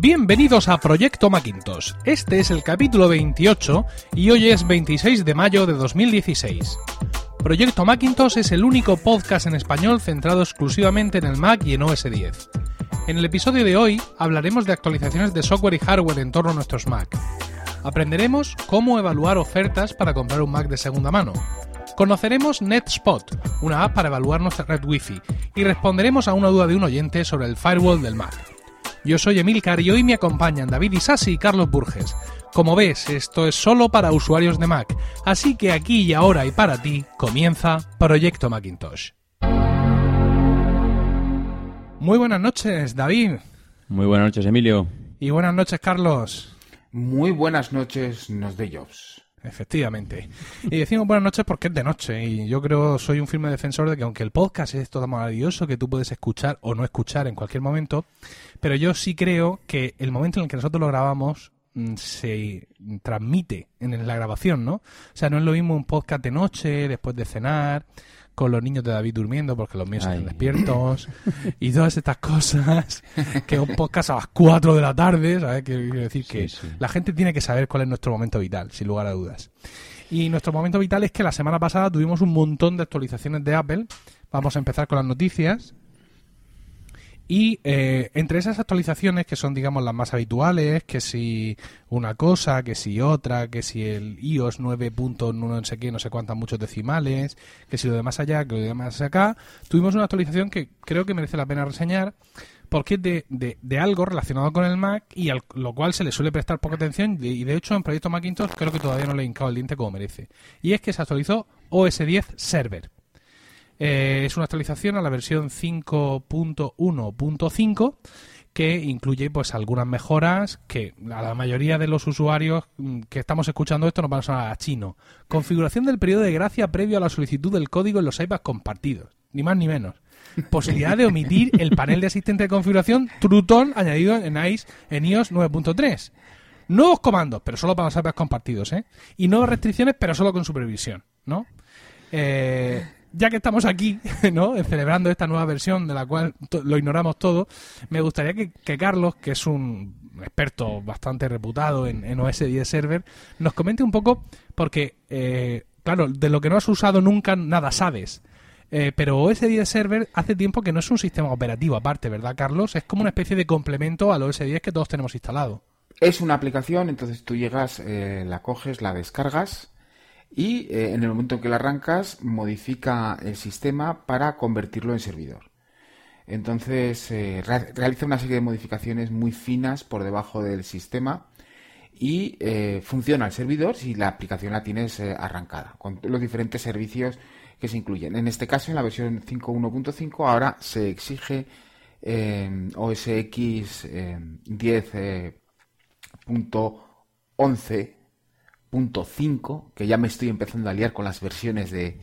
Bienvenidos a Proyecto Macintosh. Este es el capítulo 28 y hoy es 26 de mayo de 2016. Proyecto Macintosh es el único podcast en español centrado exclusivamente en el Mac y en OS X. En el episodio de hoy hablaremos de actualizaciones de software y hardware en torno a nuestros Mac. Aprenderemos cómo evaluar ofertas para comprar un Mac de segunda mano. Conoceremos NetSpot, una app para evaluar nuestra red Wi-Fi, y responderemos a una duda de un oyente sobre el firewall del Mac. Yo soy Emilcar y hoy me acompañan David Isasi y Carlos Burges. Como ves, esto es solo para usuarios de Mac, así que aquí y ahora y para ti comienza Proyecto Macintosh. Muy buenas noches, David. Muy buenas noches, Emilio. Y buenas noches, Carlos. Muy buenas noches, nos de Jobs. Efectivamente. Y decimos buenas noches porque es de noche. Y yo creo, soy un firme defensor de que aunque el podcast es todo maravilloso, que tú puedes escuchar o no escuchar en cualquier momento, pero yo sí creo que el momento en el que nosotros lo grabamos mm, se transmite en la grabación, ¿no? O sea, no es lo mismo un podcast de noche, después de cenar, con los niños de David durmiendo porque los míos están despiertos y todas estas cosas que un podcast a las 4 de la tarde, ¿sabes? Quiero decir que la gente tiene que saber cuál es nuestro momento vital, sin lugar a dudas. Y nuestro momento vital es que la semana pasada tuvimos un montón de actualizaciones de Apple. Vamos a empezar con las noticias. Y eh, entre esas actualizaciones, que son, digamos, las más habituales, que si una cosa, que si otra, que si el iOS 9. no sé qué, no sé cuántas, muchos decimales, que si lo de más allá, que lo de más acá, tuvimos una actualización que creo que merece la pena reseñar, porque es de, algo relacionado con el Mac y a lo cual se le suele prestar poca atención y de hecho en Proyecto Macintosh creo que todavía no le he hincado el diente como merece. Y es que se actualizó OS 10 Server. Eh, es una actualización a la versión 5.1.5 que incluye pues algunas mejoras que a la mayoría de los usuarios mm, que estamos escuchando esto nos van a sonar a chino. Configuración del periodo de gracia previo a la solicitud del código en los iPads compartidos, ni más ni menos. Posibilidad de omitir el panel de asistente de configuración Truton añadido en, iOS, en iOS 9.3. Nuevos comandos, pero solo para los iPads compartidos, ¿eh? Y nuevas restricciones, pero solo con supervisión, ¿no? Eh, ya que estamos aquí, ¿no? Celebrando esta nueva versión de la cual lo ignoramos todo, me gustaría que, Carlos, que es un experto bastante reputado en, OS 10 Server, nos comente un poco, porque, eh, claro, de lo que no has usado nunca nada sabes. Eh, pero OS 10 Server hace tiempo que no es un sistema operativo aparte, ¿verdad, Carlos? Es como una especie de complemento al OS 10 que todos tenemos instalado. Es una aplicación, entonces tú llegas, eh, la coges, la descargas y eh, en el momento en que la arrancas modifica el sistema para convertirlo en servidor. Entonces eh, realiza una serie de modificaciones muy finas por debajo del sistema y eh, funciona el servidor si la aplicación la tienes arrancada, con los diferentes servicios que se incluyen. En este caso, en la versión 5.1.5, ahora se exige OS X 10.11 punto 5, que ya me estoy empezando a liar con las versiones de...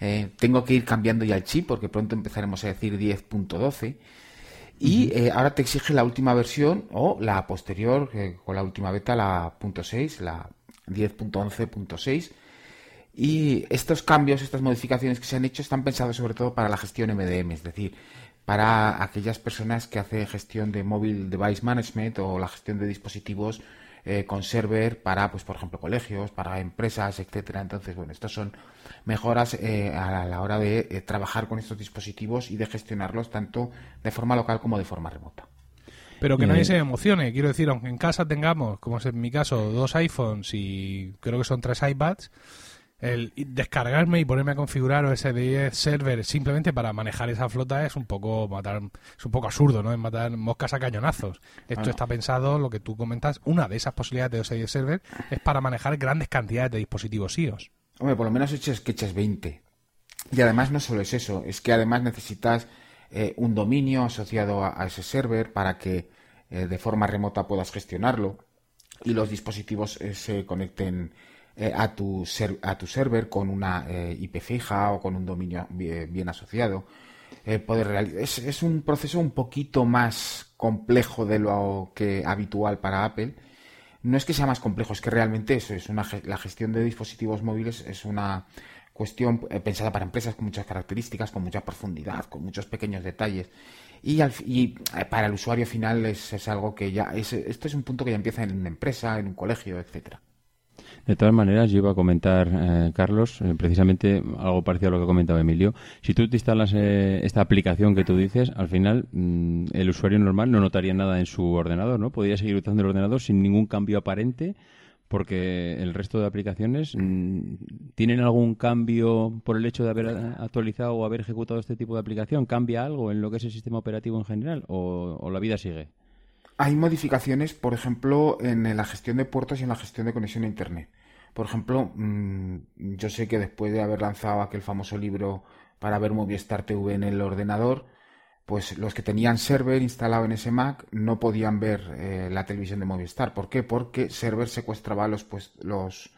Eh, tengo que ir cambiando ya el chip porque pronto empezaremos a decir 10.12. Y eh, ahora te exige la última versión o la posterior, con la última beta, la .6, la 10.11.6. Y estos cambios, estas modificaciones que se han hecho están pensados sobre todo para la gestión MDM, es decir, para aquellas personas que hacen gestión de Mobile Device Management o la gestión de dispositivos eh, con server para, pues, por ejemplo, colegios, para empresas, etcétera. Entonces, bueno, estas son mejoras eh, a la hora de eh, trabajar con estos dispositivos y de gestionarlos tanto de forma local como de forma remota. Pero que nadie se emocione, quiero decir, aunque en casa tengamos, como es en mi caso, dos iPhones y creo que son tres iPads, el descargarme y ponerme a configurar OS 10 server simplemente para manejar esa flota es un poco matar es un poco absurdo no es matar moscas a cañonazos. Esto está pensado lo que tú comentas una de esas posibilidades de OS 10 server es para manejar grandes cantidades de dispositivos iOS. Hombre por lo menos eches que eches 20 y además no solo es eso es que además necesitas eh, un dominio asociado a, ese server para que eh, de forma remota puedas gestionarlo y los dispositivos eh, se conecten eh, a, tu a tu server con una eh, IP fija o con un dominio bien, asociado. Eh, poder es, es, un proceso un poquito más complejo de lo que habitual para Apple. No es que sea más complejo, es que realmente eso es una, la gestión de dispositivos móviles es una cuestión pensada para empresas con muchas características, con mucha profundidad, con muchos pequeños detalles. Y, y eh, para el usuario final es, es algo que ya, es, esto es un punto que ya empieza en una empresa, en un colegio, etcétera. De todas maneras, yo iba a comentar, eh, Carlos, eh, precisamente algo parecido a lo que ha comentado Emilio. Si tú te instalas eh, esta aplicación que tú dices, al final mm, el usuario normal no notaría nada en su ordenador, ¿no? Podría seguir utilizando el ordenador sin ningún cambio aparente, porque el resto de aplicaciones mm, tienen algún cambio por el hecho de haber actualizado o haber ejecutado este tipo de aplicación. ¿Cambia algo en lo que es el sistema operativo en general o la vida sigue? Hay modificaciones, por ejemplo, en la gestión de puertos y en la gestión de conexión a Internet. Por ejemplo, mm, yo sé que después de haber lanzado aquel famoso libro para ver Movistar TV en el ordenador, pues los que tenían server instalado en ese Mac no podían ver eh, la televisión de Movistar. ¿Por qué? Porque server secuestraba los, pues, los,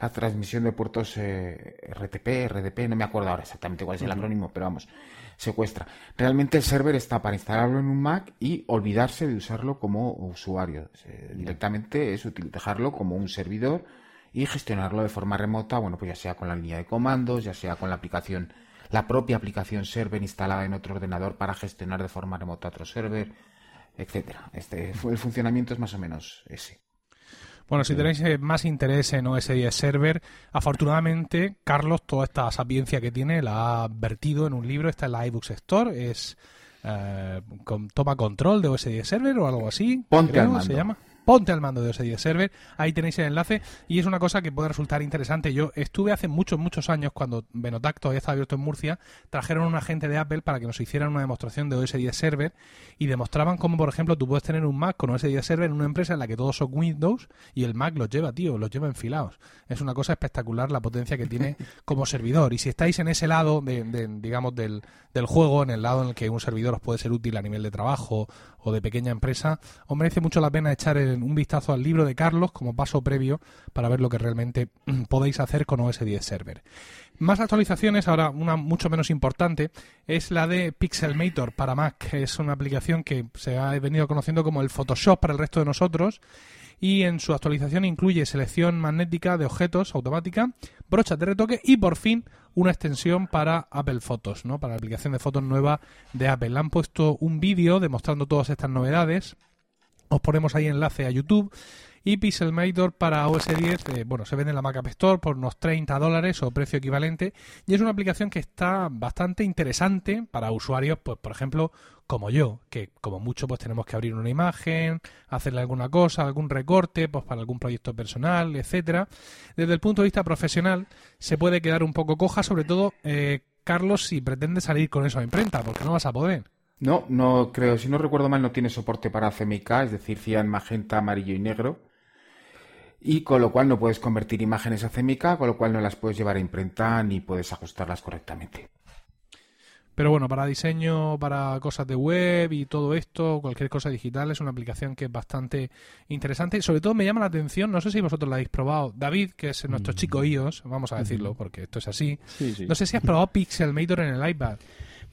la transmisión de puertos eh, RTP, RDP, no me acuerdo ahora exactamente cuál es el acrónimo, pero vamos, secuestra. Realmente el server está para instalarlo en un Mac y olvidarse de usarlo como usuario. directamente es dejarlo como un servidor y gestionarlo de forma remota, bueno, pues ya sea con la línea de comandos, ya sea con la aplicación, la propia aplicación server instalada en otro ordenador para gestionar de forma remota otro server, etcétera. Este, el funcionamiento es más o menos ese. Bueno, si tenéis eh, más interés en OS 10 Server, afortunadamente Carlos toda esta sapiencia que tiene la ha vertido en un libro, está en la iBooks Store, es eh, toma control de OS 10 Server o algo así, Ponte creo, se llama ponte al mando de OS 10 Server, ahí tenéis el enlace y es una cosa que puede resultar interesante. Yo estuve hace muchos, muchos años cuando Benotac todavía estaba abierto en Murcia, trajeron un agente de Apple para que nos hicieran una demostración de OS 10 Server y demostraban cómo, por ejemplo, tú puedes tener un Mac con OS 10 Server en una empresa en la que todos son Windows y el Mac los lleva, tío, los lleva enfilados. Es una cosa espectacular la potencia que tiene como servidor. Y si estáis en ese lado, de, digamos, del, del juego, en el lado en el que un servidor os puede ser útil a nivel de trabajo o de pequeña empresa, os merece mucho la pena echar un vistazo al libro de Carlos como paso previo para ver lo que realmente podéis hacer con OS 10 Server. Más actualizaciones, ahora una mucho menos importante, es la de Pixelmator para Mac. Es una aplicación que se ha venido conociendo como el Photoshop para el resto de nosotros y en su actualización incluye selección magnética de objetos automática, brochas de retoque y por fin una extensión para Apple Photos, ¿no? para la aplicación de fotos nueva de Apple. Le han puesto un vídeo demostrando todas estas novedades. Os ponemos ahí enlace a YouTube y Pixelmator para OS 10, eh, bueno, se vende en la Mac App Store por unos 30 dólares o precio equivalente. Y es una aplicación que está bastante interesante para usuarios, pues por ejemplo, como yo, que como mucho pues tenemos que abrir una imagen, hacerle alguna cosa, algún recorte, pues para algún proyecto personal, etcétera. Desde el punto de vista profesional, se puede quedar un poco coja, sobre todo, eh, Carlos, si pretende salir con eso a imprenta, porque no vas a poder. No, no creo, si no recuerdo mal, no tiene soporte para CMYK, es decir, cian, magenta, amarillo y negro y con lo cual no puedes convertir imágenes a CMYK, con lo cual no las puedes llevar a imprenta ni puedes ajustarlas correctamente. Pero bueno, para diseño, para cosas de web y todo esto, cualquier cosa digital, es una aplicación que es bastante interesante. Sobre todo me llama la atención, no sé si vosotros la habéis probado, David, que es nuestro mm. chico iOS, vamos a decirlo, porque esto es así. No sé si has probado Pixelmator en el iPad.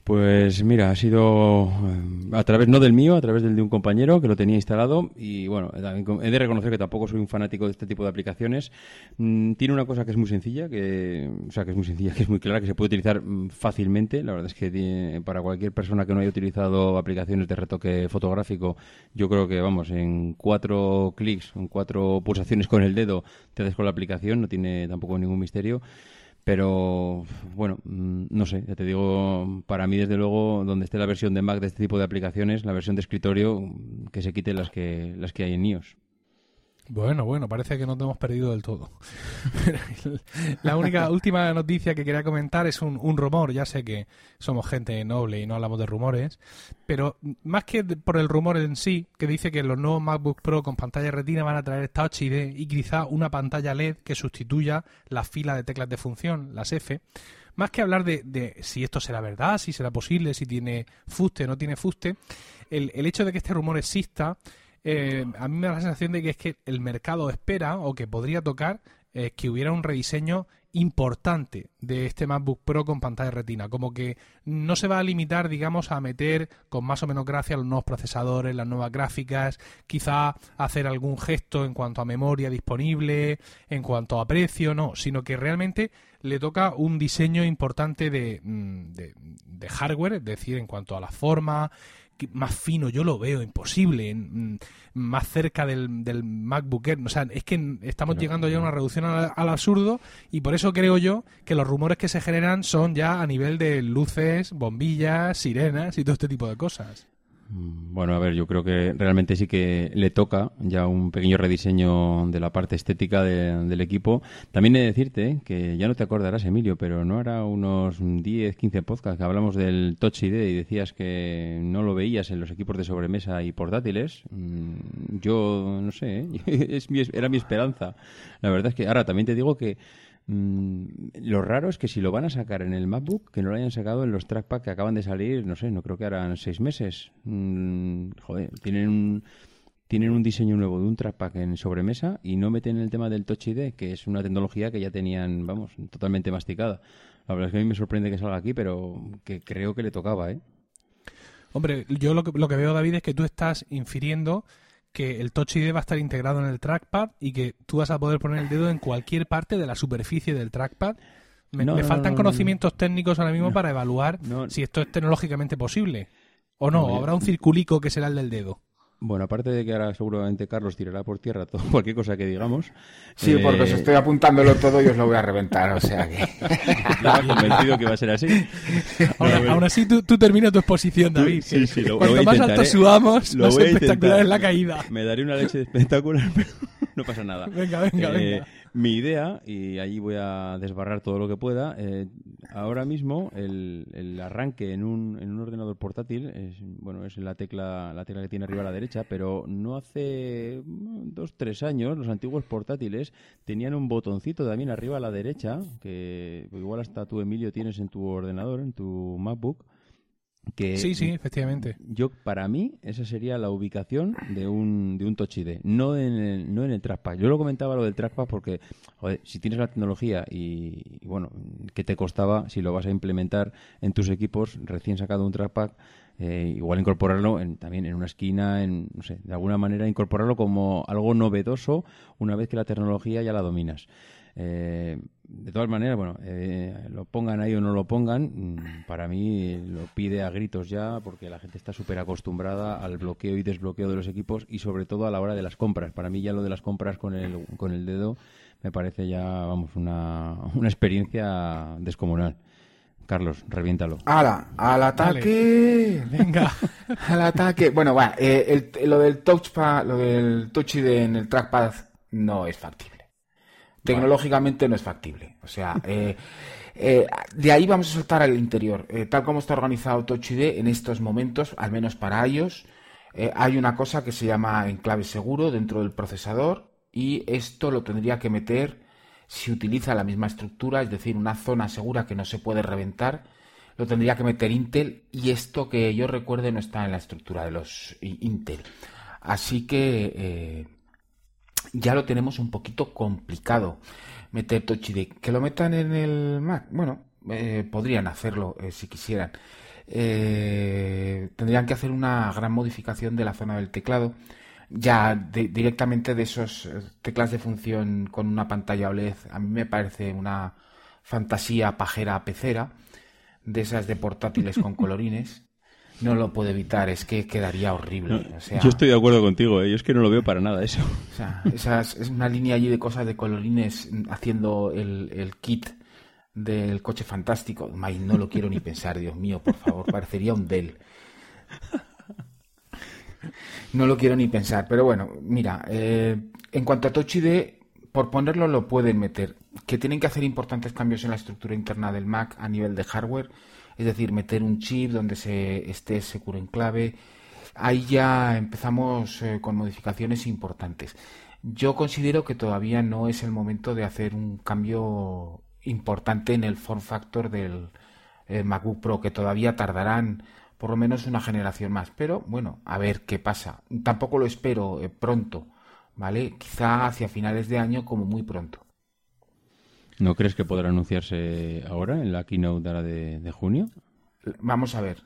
Pues mira, ha sido eh, a través, no del mío, a través del de un compañero que lo tenía instalado y bueno, he de reconocer que tampoco soy un fanático de este tipo de aplicaciones. Mm, tiene una cosa que es muy sencilla, que, o sea, que es muy sencilla, que es muy clara, que se puede utilizar mm, fácilmente. La verdad es que para cualquier persona que no haya utilizado aplicaciones de retoque fotográfico, yo creo que vamos, en cuatro clics, en cuatro pulsaciones con el dedo, te haces con la aplicación, no tiene tampoco ningún misterio. Pero bueno, mm, no sé, ya te digo, para mí desde luego, donde esté la versión de Mac de este tipo de aplicaciones, la versión de escritorio, que se quite las que, las que hay en iOS. Bueno, bueno, parece que no te hemos perdido del todo. la única última noticia que quería comentar es un, un, rumor. Ya sé que somos gente noble y no hablamos de rumores, pero más que por el rumor en sí, que dice que los nuevos MacBook Pro con pantalla retina van a traer Touch ID y quizá una pantalla LED que sustituya la fila de teclas de función, las F. Más que hablar de, de si esto será verdad, si será posible, si tiene fuste o no tiene fuste, el, el hecho de que este rumor exista eh, a mí me da la sensación de que es que el mercado espera o que podría tocar eh, que hubiera un rediseño importante de este MacBook Pro con pantalla retina, como que no se va a limitar, digamos, a meter con más o menos gracia los nuevos procesadores, las nuevas gráficas, quizá hacer algún gesto en cuanto a memoria disponible, en cuanto a precio, no, sino que realmente le toca un diseño importante de, mm, de hardware, es decir, en cuanto a la forma, más fino yo lo veo imposible, mm, más cerca del, del MacBook Air. O sea, es que estamos llegando ya a una reducción al, al, absurdo y por eso creo yo que los rumores que se generan son ya a nivel de luces, bombillas, sirenas y todo este tipo de cosas. Mm, bueno, a ver, yo creo que realmente sí que le toca ya un pequeño rediseño de la parte estética del equipo. También he de decirte que ya no te acordarás, Emilio, pero no era unos 10, 15 podcasts que hablamos del Touch ID y decías que no lo veías en los equipos de sobremesa y portátiles. Mm, yo no sé, ¿eh? era mi esperanza. La verdad es que ahora también te digo que Mm, lo raro es que si lo van a sacar en el MacBook, que no lo hayan sacado en los trackpad que acaban de salir, no sé, no creo que harán seis meses. Mm, joder, tienen un, tienen un diseño nuevo de un trackpad en sobremesa y no meten el tema del Touch ID, que es una tecnología que ya tenían, vamos, totalmente masticada. La verdad es que a mí me sorprende que salga aquí, pero que creo que le tocaba, ¿eh? Hombre, yo lo que, lo que veo, David, es que tú estás infiriendo que el Touch ID va a estar integrado en el trackpad y que tú vas a poder poner el dedo en cualquier parte de la superficie del trackpad. Me, faltan conocimientos técnicos ahora mismo para evaluar si esto es tecnológicamente posible. O no, habrá un circulico que será el del dedo. Bueno, aparte de que ahora seguramente Carlos tirará por tierra todo, cualquier cosa que digamos. Sí, porque os eh, estoy apuntándolo todo y os lo voy a reventar, o sea que. convencido que va a ser así. aún así, tú, tú terminas tu exposición, David. Sí, sí, lo, Cuanto más alto subamos, lo más espectacular es la caída. Me daré una leche de espectacular, pero no pasa nada. Venga, venga, eh, venga. Mi idea, y allí voy a desbarrar todo lo que pueda, eh, ahora mismo el, el arranque en un, en un, ordenador portátil es, bueno, es la tecla, la tecla que tiene arriba a la derecha, pero no hace dos, tres años los antiguos portátiles tenían un botoncito también arriba a la derecha, que igual hasta tú, Emilio, tienes en tu ordenador, en tu MacBook, sí, sí, efectivamente. Yo, para mí, esa sería la ubicación de un, de un Touch ID, no en, el, no en el trackpad. Yo lo comentaba lo del trackpad porque, joder, si tienes la tecnología y, bueno, ¿qué te costaba si lo vas a implementar en tus equipos recién sacado un trackpad? Eh, igual incorporarlo en, también en una esquina, en, no sé, de alguna manera incorporarlo como algo novedoso una vez que la tecnología ya la dominas. Eh, de todas maneras, bueno, eh, lo pongan ahí o no lo pongan, mm, para mí lo pide a gritos ya porque la gente está súper acostumbrada al bloqueo y desbloqueo de los equipos y sobre todo a la hora de las compras. Para mí ya lo de las compras con el, con el dedo me parece ya, vamos, una, una experiencia descomunal. Carlos, reviéntalo. ¡Hala! ¡Al ataque! Venga. ¡Al ataque! Bueno, va, eh, lo del touchpad, lo del touch en el trackpad no es factible. Tecnológicamente no es factible. O sea, eh, eh, de ahí vamos a soltar al interior. Eh, tal como está organizado Touch ID en estos momentos, al menos para ellos, hay una cosa que se llama enclave seguro dentro del procesador y esto lo tendría que meter si utiliza la misma estructura, es decir, una zona segura que no se puede reventar, lo tendría que meter Intel y esto que yo recuerde no está en la estructura de los Intel. Así que ya lo tenemos un poquito complicado meter Touch ID. Que lo metan en el Mac, bueno, eh, podrían hacerlo eh, si quisieran. Eh, tendrían que hacer una gran modificación de la zona del teclado, ya directamente de esos teclas de función con una pantalla OLED. A mí me parece una fantasía pajera pecera, de esas de portátiles con colorines no lo puedo evitar, es que quedaría horrible. yo estoy de acuerdo contigo, ¿eh? yo es que no lo veo para nada eso. O sea, es una línea allí de cosas de colorines haciendo el, kit del coche fantástico. no lo quiero ni pensar, Dios mío, por favor, parecería un Dell. No lo quiero ni pensar, pero bueno, mira, eh, en cuanto a Touch ID, por ponerlo lo pueden meter. Que tienen que hacer importantes cambios en la estructura interna del Mac a nivel de hardware es decir, meter un chip donde se esté seguro en clave. Ahí ya empezamos eh, con modificaciones importantes. Yo considero que todavía no es el momento de hacer un cambio importante en el form factor del eh, MacBook Pro, que todavía tardarán por lo menos una generación más. Pero bueno, a ver qué pasa. Tampoco lo espero eh, pronto, ¿vale? Quizá hacia finales de año como muy pronto. ¿No crees que podrá anunciarse ahora en la keynote de, de, junio? Vamos a ver.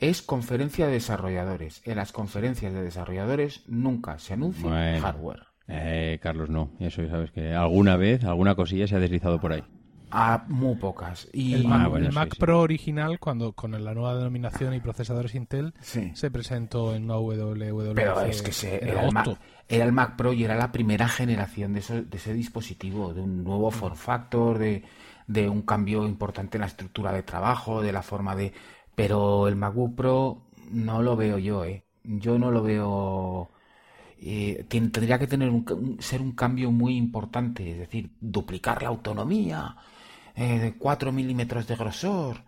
Es conferencia de desarrolladores. En las conferencias de desarrolladores nunca se anuncia hardware. Eh, Carlos, no. Eso sabes que alguna vez, alguna cosilla se ha deslizado por ahí. A muy pocas. Y El Mac, Ah, bueno, el sí, Mac sí. Pro original, cuando con la nueva denominación y procesadores Intel, Sí. se presentó en una WWDC Pero es que se- era, el Mac, era el Mac Pro y era la primera generación de, eso- de ese dispositivo, de un nuevo form factor, de, de un cambio importante en la estructura de trabajo, de la forma de... Pero el MacBook Pro no lo veo yo, ¿eh? Yo no lo veo... eh, tendría que tener un- ser un cambio muy importante, es decir, duplicar la autonomía, eh, de 4 milímetros de grosor,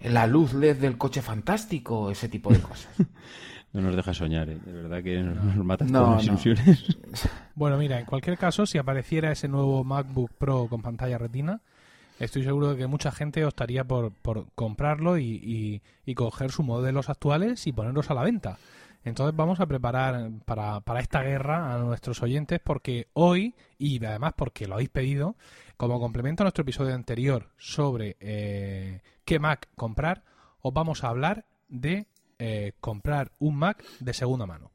la luz LED del coche fantástico, ese tipo de cosas. No nos deja soñar, ¿eh? de verdad que nos, nos No, todas las no. ilusiones. Bueno, mira, en cualquier caso, si apareciera ese nuevo MacBook Pro con pantalla retina, estoy seguro de que mucha gente optaría por, por comprarlo y, y- y coger sus modelos actuales y ponerlos a la venta. Entonces vamos a preparar para, para esta guerra a nuestros oyentes porque hoy, y además porque lo habéis pedido, como complemento a nuestro episodio anterior sobre eh, qué Mac comprar, os vamos a hablar de eh, comprar un Mac de segunda mano.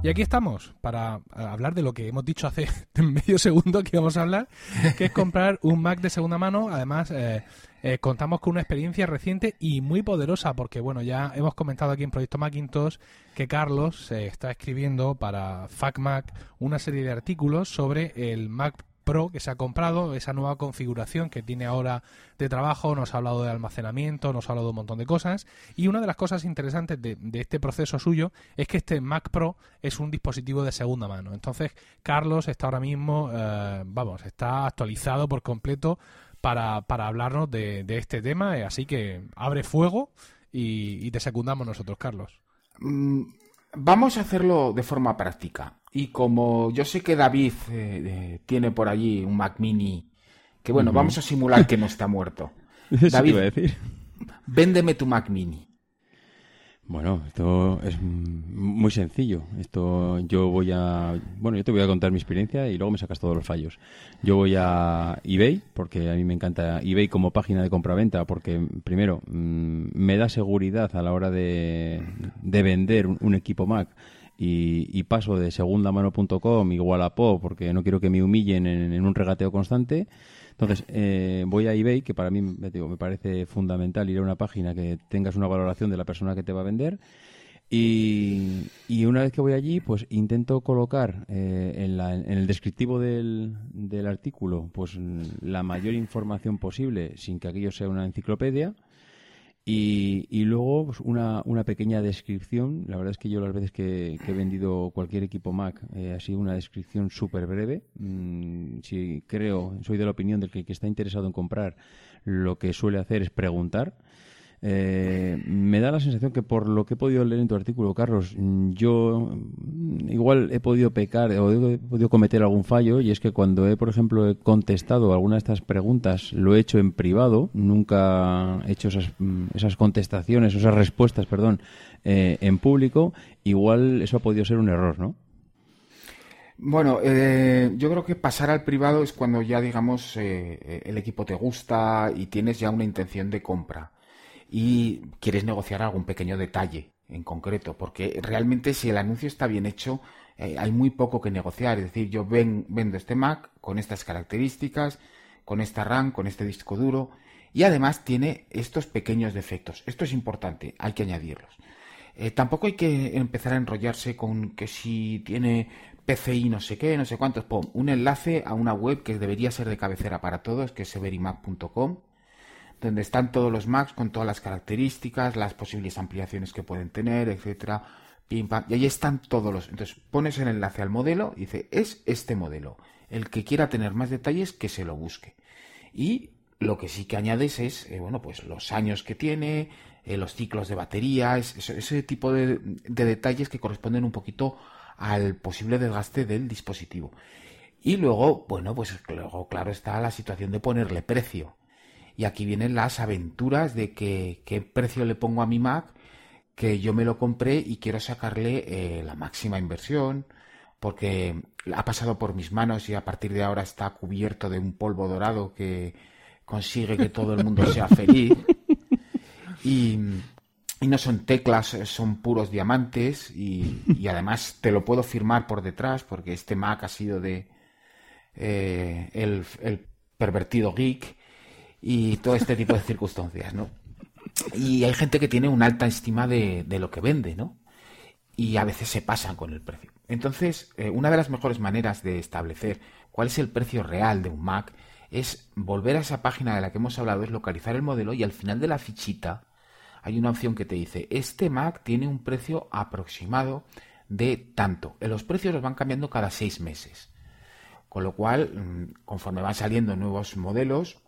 Y aquí estamos para eh, hablar de lo que hemos dicho hace medio segundo que íbamos a hablar, que es comprar un Mac de segunda mano. Además, eh, eh, contamos con una experiencia reciente y muy poderosa, porque bueno, ya hemos comentado aquí en Proyecto Macintosh que Carlos se está escribiendo para FacMac una serie de artículos sobre el Mac Pro que se ha comprado, esa nueva configuración que tiene ahora de trabajo, nos ha hablado de almacenamiento, nos ha hablado de un montón de cosas. Y una de las cosas interesantes de, este proceso suyo es que este Mac Pro es un dispositivo de segunda mano. Entonces, Carlos está ahora mismo, eh, vamos, está actualizado por completo para, para hablarnos de, este tema. eh, Así que abre fuego y, y te secundamos nosotros, Carlos. Mm, Vamos a hacerlo de forma práctica. Y como yo sé que David eh, eh, tiene por allí un Mac Mini, que bueno, vamos a simular que no está muerto. Eso David. iba a decir. Véndeme tu Mac Mini. Bueno, esto es muy sencillo. Esto yo voy a, bueno, yo te voy a contar mi experiencia y luego me sacas todos los fallos. Yo voy a eBay porque a mí me encanta eBay como página de compraventa porque primero mm, me da seguridad a la hora de, de vender un, un equipo Mac y, y paso de segundamano.com igual a Po porque no quiero que me humillen en, en un regateo constante. Entonces, eh, voy a eBay, que para mí me, digo, me parece fundamental ir a una página que tengas una valoración de la persona que te va a vender. Y, y una vez que voy allí, pues intento colocar eh, en, la- en el descriptivo del, del artículo pues la mayor información posible sin que aquello sea una enciclopedia. Y, y luego pues, una, una pequeña descripción. La verdad es que yo las veces que, que he vendido cualquier equipo Mac eh, ha sido una descripción súper breve. Mm, si creo, soy de la opinión del que, está interesado en comprar, lo que suele hacer es preguntar. Eh, me da la sensación que por lo que he podido leer en tu artículo, Carlos, mm, yo mm, igual he podido pecar o he podido cometer algún fallo y es que cuando he, por ejemplo, he contestado alguna de estas preguntas, lo he hecho en privado, nunca he hecho esas, mm, esas contestaciones, esas respuestas, perdón, eh, en público, igual eso ha podido ser un error, ¿no? Bueno, eh, yo creo que pasar al privado es cuando ya, digamos, el equipo te gusta y tienes ya una intención de compra y quieres negociar algún pequeño detalle en concreto, porque realmente si el anuncio está bien hecho, eh, hay muy poco que negociar. Es decir, yo ven- vendo este Mac con estas características, con esta RAM, con este disco duro y además tiene estos pequeños defectos. Esto es importante, hay que añadirlos. Eh, tampoco hay que empezar a enrollarse con que si tiene PCI no sé qué, no sé cuántos. Pon un enlace a una web que debería ser de cabecera para todos, que es severimac.com, donde están todos los Macs con todas las características, las posibles ampliaciones que pueden tener, etcétera. Pim, pam, y ahí están todos los. Entonces pones el enlace al modelo y dice, es este modelo. El que quiera tener más detalles, que se lo busque. Y lo que sí que añades es, eh, bueno, pues los años que tiene, eh, los ciclos de batería, es- ese, ese tipo de, de detalles que corresponden un poquito al posible desgaste del dispositivo. Y luego, bueno, pues luego, claro, está la situación de ponerle precio. Y aquí vienen las aventuras de que qué precio le pongo a mi Mac, que yo me lo compré y quiero sacarle eh, la máxima inversión, porque ha pasado por mis manos y a partir de ahora está cubierto de un polvo dorado que consigue que todo el mundo sea feliz. Y, no son teclas, son puros diamantes y, además te lo puedo firmar por detrás porque este Mac ha sido de eh, el, pervertido geek y todo este tipo de circunstancias, ¿no? Y hay gente que tiene una alta estima de, lo que vende, ¿no? Y a veces se pasan con el precio. Entonces, eh, una de las mejores maneras de establecer cuál es el precio real de un Mac es volver a esa página de la que hemos hablado, es localizar el modelo y al final de la fichita hay una opción que te dice, este Mac tiene un precio aproximado de tanto. Los precios los van cambiando cada seis meses. Con lo cual, mm, conforme van saliendo nuevos modelos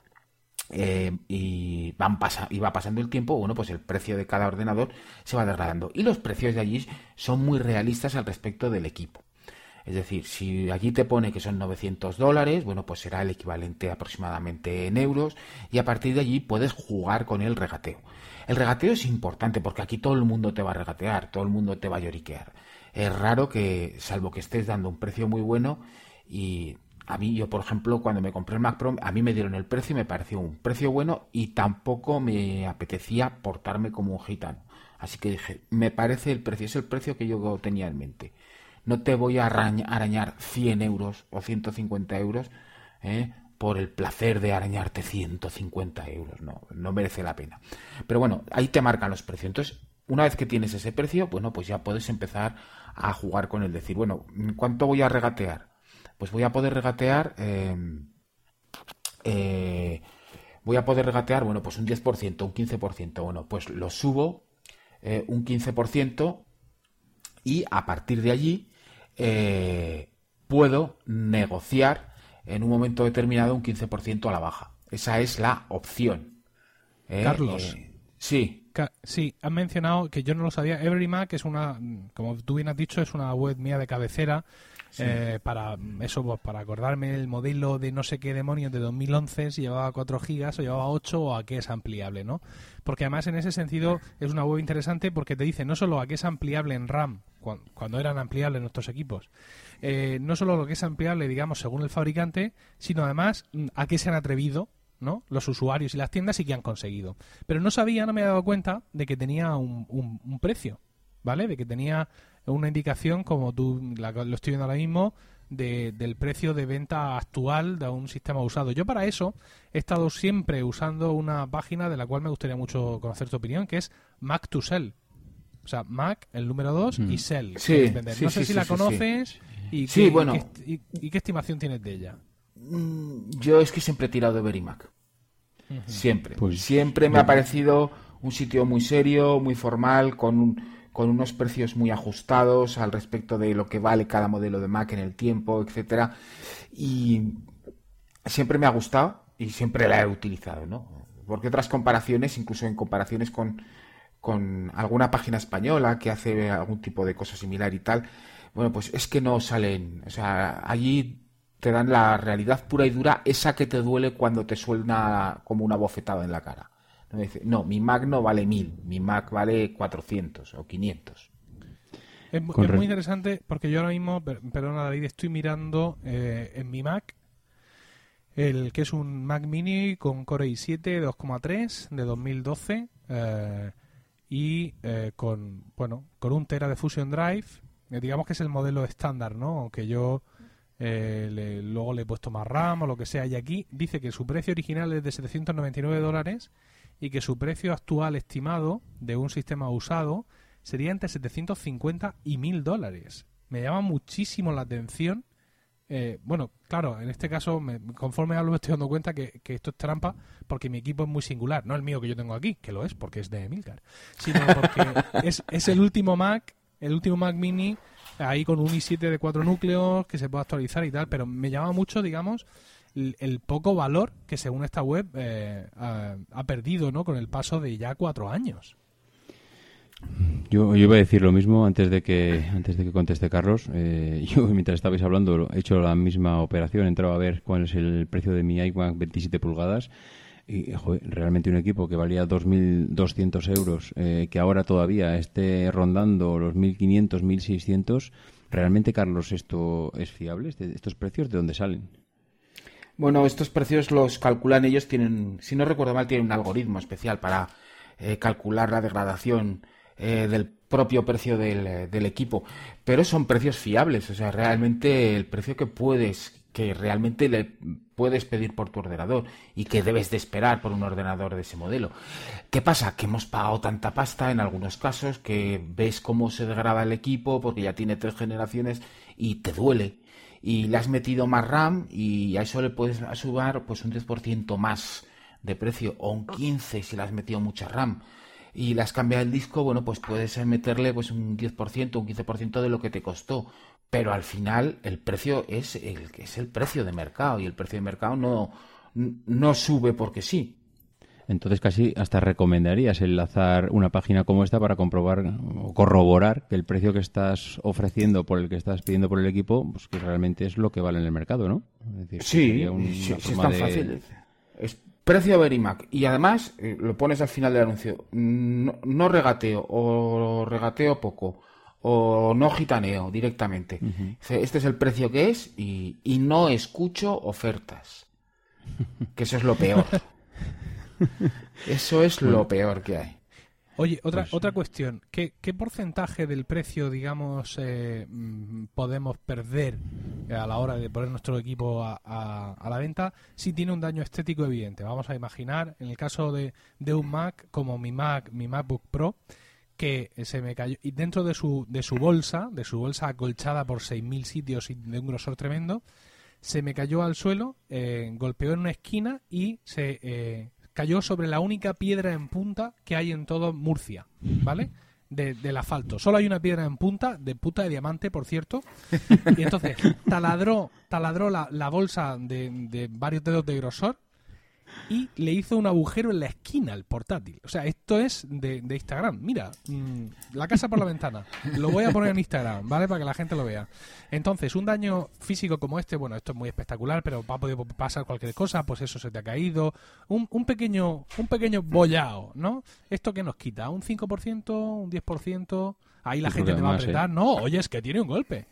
eh, y, van y va pasando el tiempo, bueno, pues el precio de cada ordenador se va degradando. Y los precios de allí son muy realistas al respecto del equipo. Es decir, si allí te pone que son 900 dólares, bueno, pues será el equivalente aproximadamente en euros y a partir de allí puedes jugar con el regateo. El regateo es importante porque aquí todo el mundo te va a regatear, todo el mundo te va a lloriquear. Es raro que, salvo que estés dando un precio muy bueno y a mí, yo por ejemplo, cuando me compré el Mac Pro, a mí me dieron el precio y me pareció un precio bueno y tampoco me apetecía portarme como un gitano. Así que dije, me parece el precio, es el precio que yo tenía en mente. No te voy a arañar 100 euros o 150 euros ¿eh? por el placer de arañarte 150 euros. No, no merece la pena. Pero bueno, ahí te marcan los precios. Entonces, una vez que tienes ese precio, bueno, pues ya puedes empezar a jugar con el decir, bueno, ¿cuánto voy a regatear? Pues voy a poder regatear. Em, eh, voy a poder regatear, bueno, pues un 10%, un 15%. Bueno, pues lo subo eh, un 15% y a partir de allí eh, puedo negociar en un momento determinado un 15% a la baja. Esa es la opción. ¿Eh? Carlos. Eh, sí. Sí, han mencionado que yo no lo sabía. EveryMac es una, como tú bien has dicho, es una web mía de cabecera eh, para eso, pues, para acordarme el modelo de no sé qué demonios de 2011 si llevaba 4 gigas o llevaba 8 o a qué es ampliable, ¿no? Porque además en ese sentido es una web interesante porque te dice no solo a qué es ampliable en RAM, cuando eran ampliables nuestros equipos, eh, no solo lo que es ampliable, digamos, según el fabricante, sino además mm, a qué se han atrevido ¿no? los usuarios y las tiendas y qué han conseguido. Pero no sabía, no me había dado cuenta de que tenía un, un, precio, ¿vale? De que tenía una indicación, como tú lo estoy viendo ahora mismo, de, del precio de venta actual de un sistema usado. Yo para eso he estado siempre usando una página de la cual me gustaría mucho conocer tu opinión, que es Mac to Sell. O sea, Mac, el número 2, y mm. Sell. Sí, no sé si la conoces. Y qué, bueno. Y qué, estimación tienes de ella? Mm, yo es que siempre he tirado de Verimac. Siempre. Pues, siempre me ha parecido un sitio muy serio, muy formal, con, con unos precios muy ajustados al respecto de lo que vale cada modelo de Mac en el tiempo, etcétera. Y siempre me ha gustado y siempre la he utilizado, ¿no? Porque otras comparaciones, incluso en comparaciones con, con alguna página española que hace algún tipo de cosa similar y tal, bueno, pues es que no salen, o sea, allí te dan la realidad pura y dura, esa que te duele cuando te suena como una bofetada en la cara. No, mi Mac no vale mil, mi Mac vale 400 o 500. Es, muy interesante porque yo ahora mismo, perdona David, estoy mirando eh, en mi Mac el que es un Mac Mini con Core i7 2,3 de 2012 eh, y eh, con bueno con un tera de Fusion Drive eh, digamos que es el modelo estándar, ¿no? Aunque yo eh, luego le he puesto más RAM o lo que sea. Y aquí dice que su precio original es de 799 dólares y que su precio actual estimado de un sistema usado sería entre 750 y 1000 dólares. Me llama muchísimo la atención. Eh, bueno, claro, en este caso, me, conforme hablo, me estoy dando cuenta que, esto es trampa porque mi equipo es muy singular. No el mío que yo tengo aquí, que lo es porque es de Emilcar, sino porque es, es el último Mac el último Mac Mini ahí con un i7 de cuatro núcleos que se puede actualizar y tal, pero me llama mucho, digamos, el, poco valor que según esta web eh, ha, perdido ¿no? con el paso de ya cuatro años. Yo, iba a decir lo mismo antes de que antes de que conteste Carlos. Eh, yo mientras estabais hablando he hecho la misma operación, he entrado a ver cuál es el precio de mi iMac 27 pulgadas y realmente un equipo que valía 2.200 euros, eh, que ahora todavía esté rondando los 1.500, 1.600, ¿realmente, Carlos, esto es fiable? Este, ¿Estos precios de dónde salen? Bueno, estos precios los calculan ellos, tienen, si no recuerdo mal, tienen un algoritmo especial para eh, calcular la degradación eh, del propio precio del, del, equipo, pero son precios fiables, o sea, realmente el precio que puedes, que realmente le puedes pedir por tu ordenador y que debes de esperar por un ordenador de ese modelo. ¿Qué pasa? Que hemos pagado tanta pasta en algunos casos que ves cómo se degrada el equipo porque ya tiene tres generaciones y te duele. Y le has metido más RAM y a eso le puedes sumar pues un 10% más de precio o un 15 si le has metido mucha RAM y le has cambiado el disco, bueno, pues puedes meterle pues un 10%, un 15% de lo que te costó, pero al final el precio es el que es el precio de mercado y el precio de mercado no no sube porque sí. Entonces casi hasta recomendarías enlazar una página como esta para comprobar o corroborar que el precio que estás ofreciendo por el que estás pidiendo por el equipo, pues que realmente es lo que vale en el mercado, ¿no? sí, sí, es tan fácil. Es precio Verimac y además eh, lo pones al final del anuncio. No, regateo o regateo poco o no gitaneo directamente. Este es el precio que es y, y no escucho ofertas. Que eso es lo peor. Eso es lo peor que hay. Oye, otra, pues otra cuestión. ¿Qué, porcentaje del precio, digamos, eh, mm, podemos perder a la hora de poner nuestro equipo a, la venta si tiene un daño estético evidente? Vamos a imaginar, en el caso de, un Mac, como mi Mac, mi MacBook Pro, que se me cayó y dentro de su, de su bolsa, de su bolsa acolchada por 6.000 sitios y de un grosor tremendo, se me cayó al suelo, eh, golpeó en una esquina y se eh, cayó sobre la única piedra en punta que hay en todo Murcia, ¿vale? del asfalto. Solo hay una piedra en punta, de puta de diamante, por cierto. Y entonces taladró, taladró la, la bolsa de, de varios dedos de grosor y le hizo un agujero en la esquina al portátil. O sea, esto es de, Instagram. Mira, mm, la casa por la ventana. Lo voy a poner en Instagram, ¿vale? Para que la gente lo vea. Entonces, un daño físico como este, bueno, esto es muy espectacular, pero va a poder pasar cualquier cosa, pues eso se te ha caído. Un, un pequeño un pequeño bollao, ¿no? ¿Esto qué nos quita? ¿Un 5%? ¿Un 10%? Ahí la gente te va a apretar. ¿eh? No, oye, es que tiene un golpe.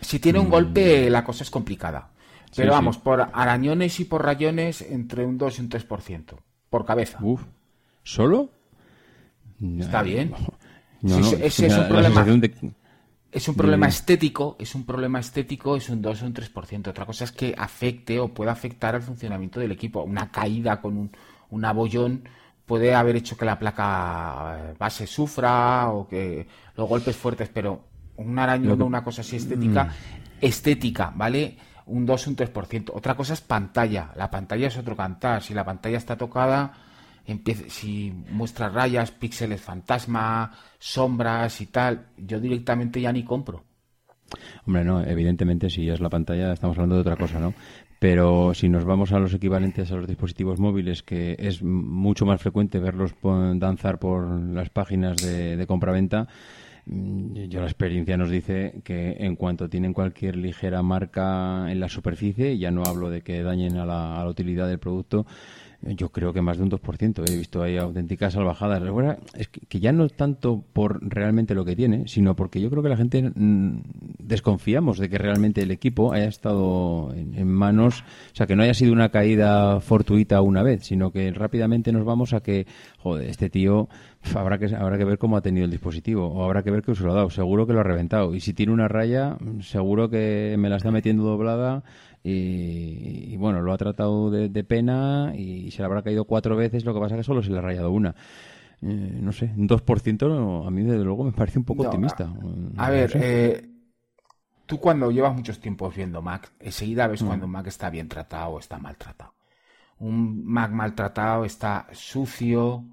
Si tiene un golpe, la cosa es complicada. Pero vamos, por arañones y por rayones, entre un 2 y un 3%. Por cabeza. Uf. ¿Solo? Está bien. es, un problema. Es un problema estético, es un problema estético, es un 2 o un 3%. Otra cosa es que afecte o pueda afectar al funcionamiento del equipo. Una caída con un, un abollón puede haber hecho que la placa eh, base sufra o que los golpes fuertes, pero un arañón o una cosa así estética, mm. estética, ¿vale? Un 2, un 3%. Otra cosa es pantalla. La pantalla es otro cantar. Si la pantalla está tocada, si muestra rayas, píxeles fantasma, sombras y tal, yo directamente ya ni compro. Hombre, no, evidentemente si es la pantalla estamos hablando de otra cosa, ¿no? Pero si nos vamos a los equivalentes a los dispositivos móviles, que es mucho más frecuente verlos danzar por las páginas de, compra-venta, Mm, yo la experiencia nos dice que en cuanto tienen cualquier ligera marca en la superficie, ya no hablo de que dañen a la, a la utilidad del producto, yo creo que más de un 2%. He visto ahí auténticas salvajadas. es que, ya no tanto por realmente lo que tiene, sino porque yo creo que la gente mm, desconfiamos de que realmente el equipo haya estado en, manos, o sea, que no haya sido una caída fortuita una vez, sino que rápidamente nos vamos a que, joder, este tío habrá que habrá que ver cómo ha tenido el dispositivo o habrá que ver qué uso lo ha dado. Seguro que lo ha reventado. Y si tiene una raya, seguro que me la está metiendo doblada y, bueno, lo ha tratado de, pena y se le habrá caído cuatro veces, lo que pasa es que solo se le ha rayado una. Eh, no sé, un 2% a mí desde luego me parece un poco optimista. A, ver, eh, tú cuando llevas muchos tiempos viendo Mac, enseguida ves mm. cuando un Mac está bien tratado o está maltratado. Un Mac maltratado está sucio,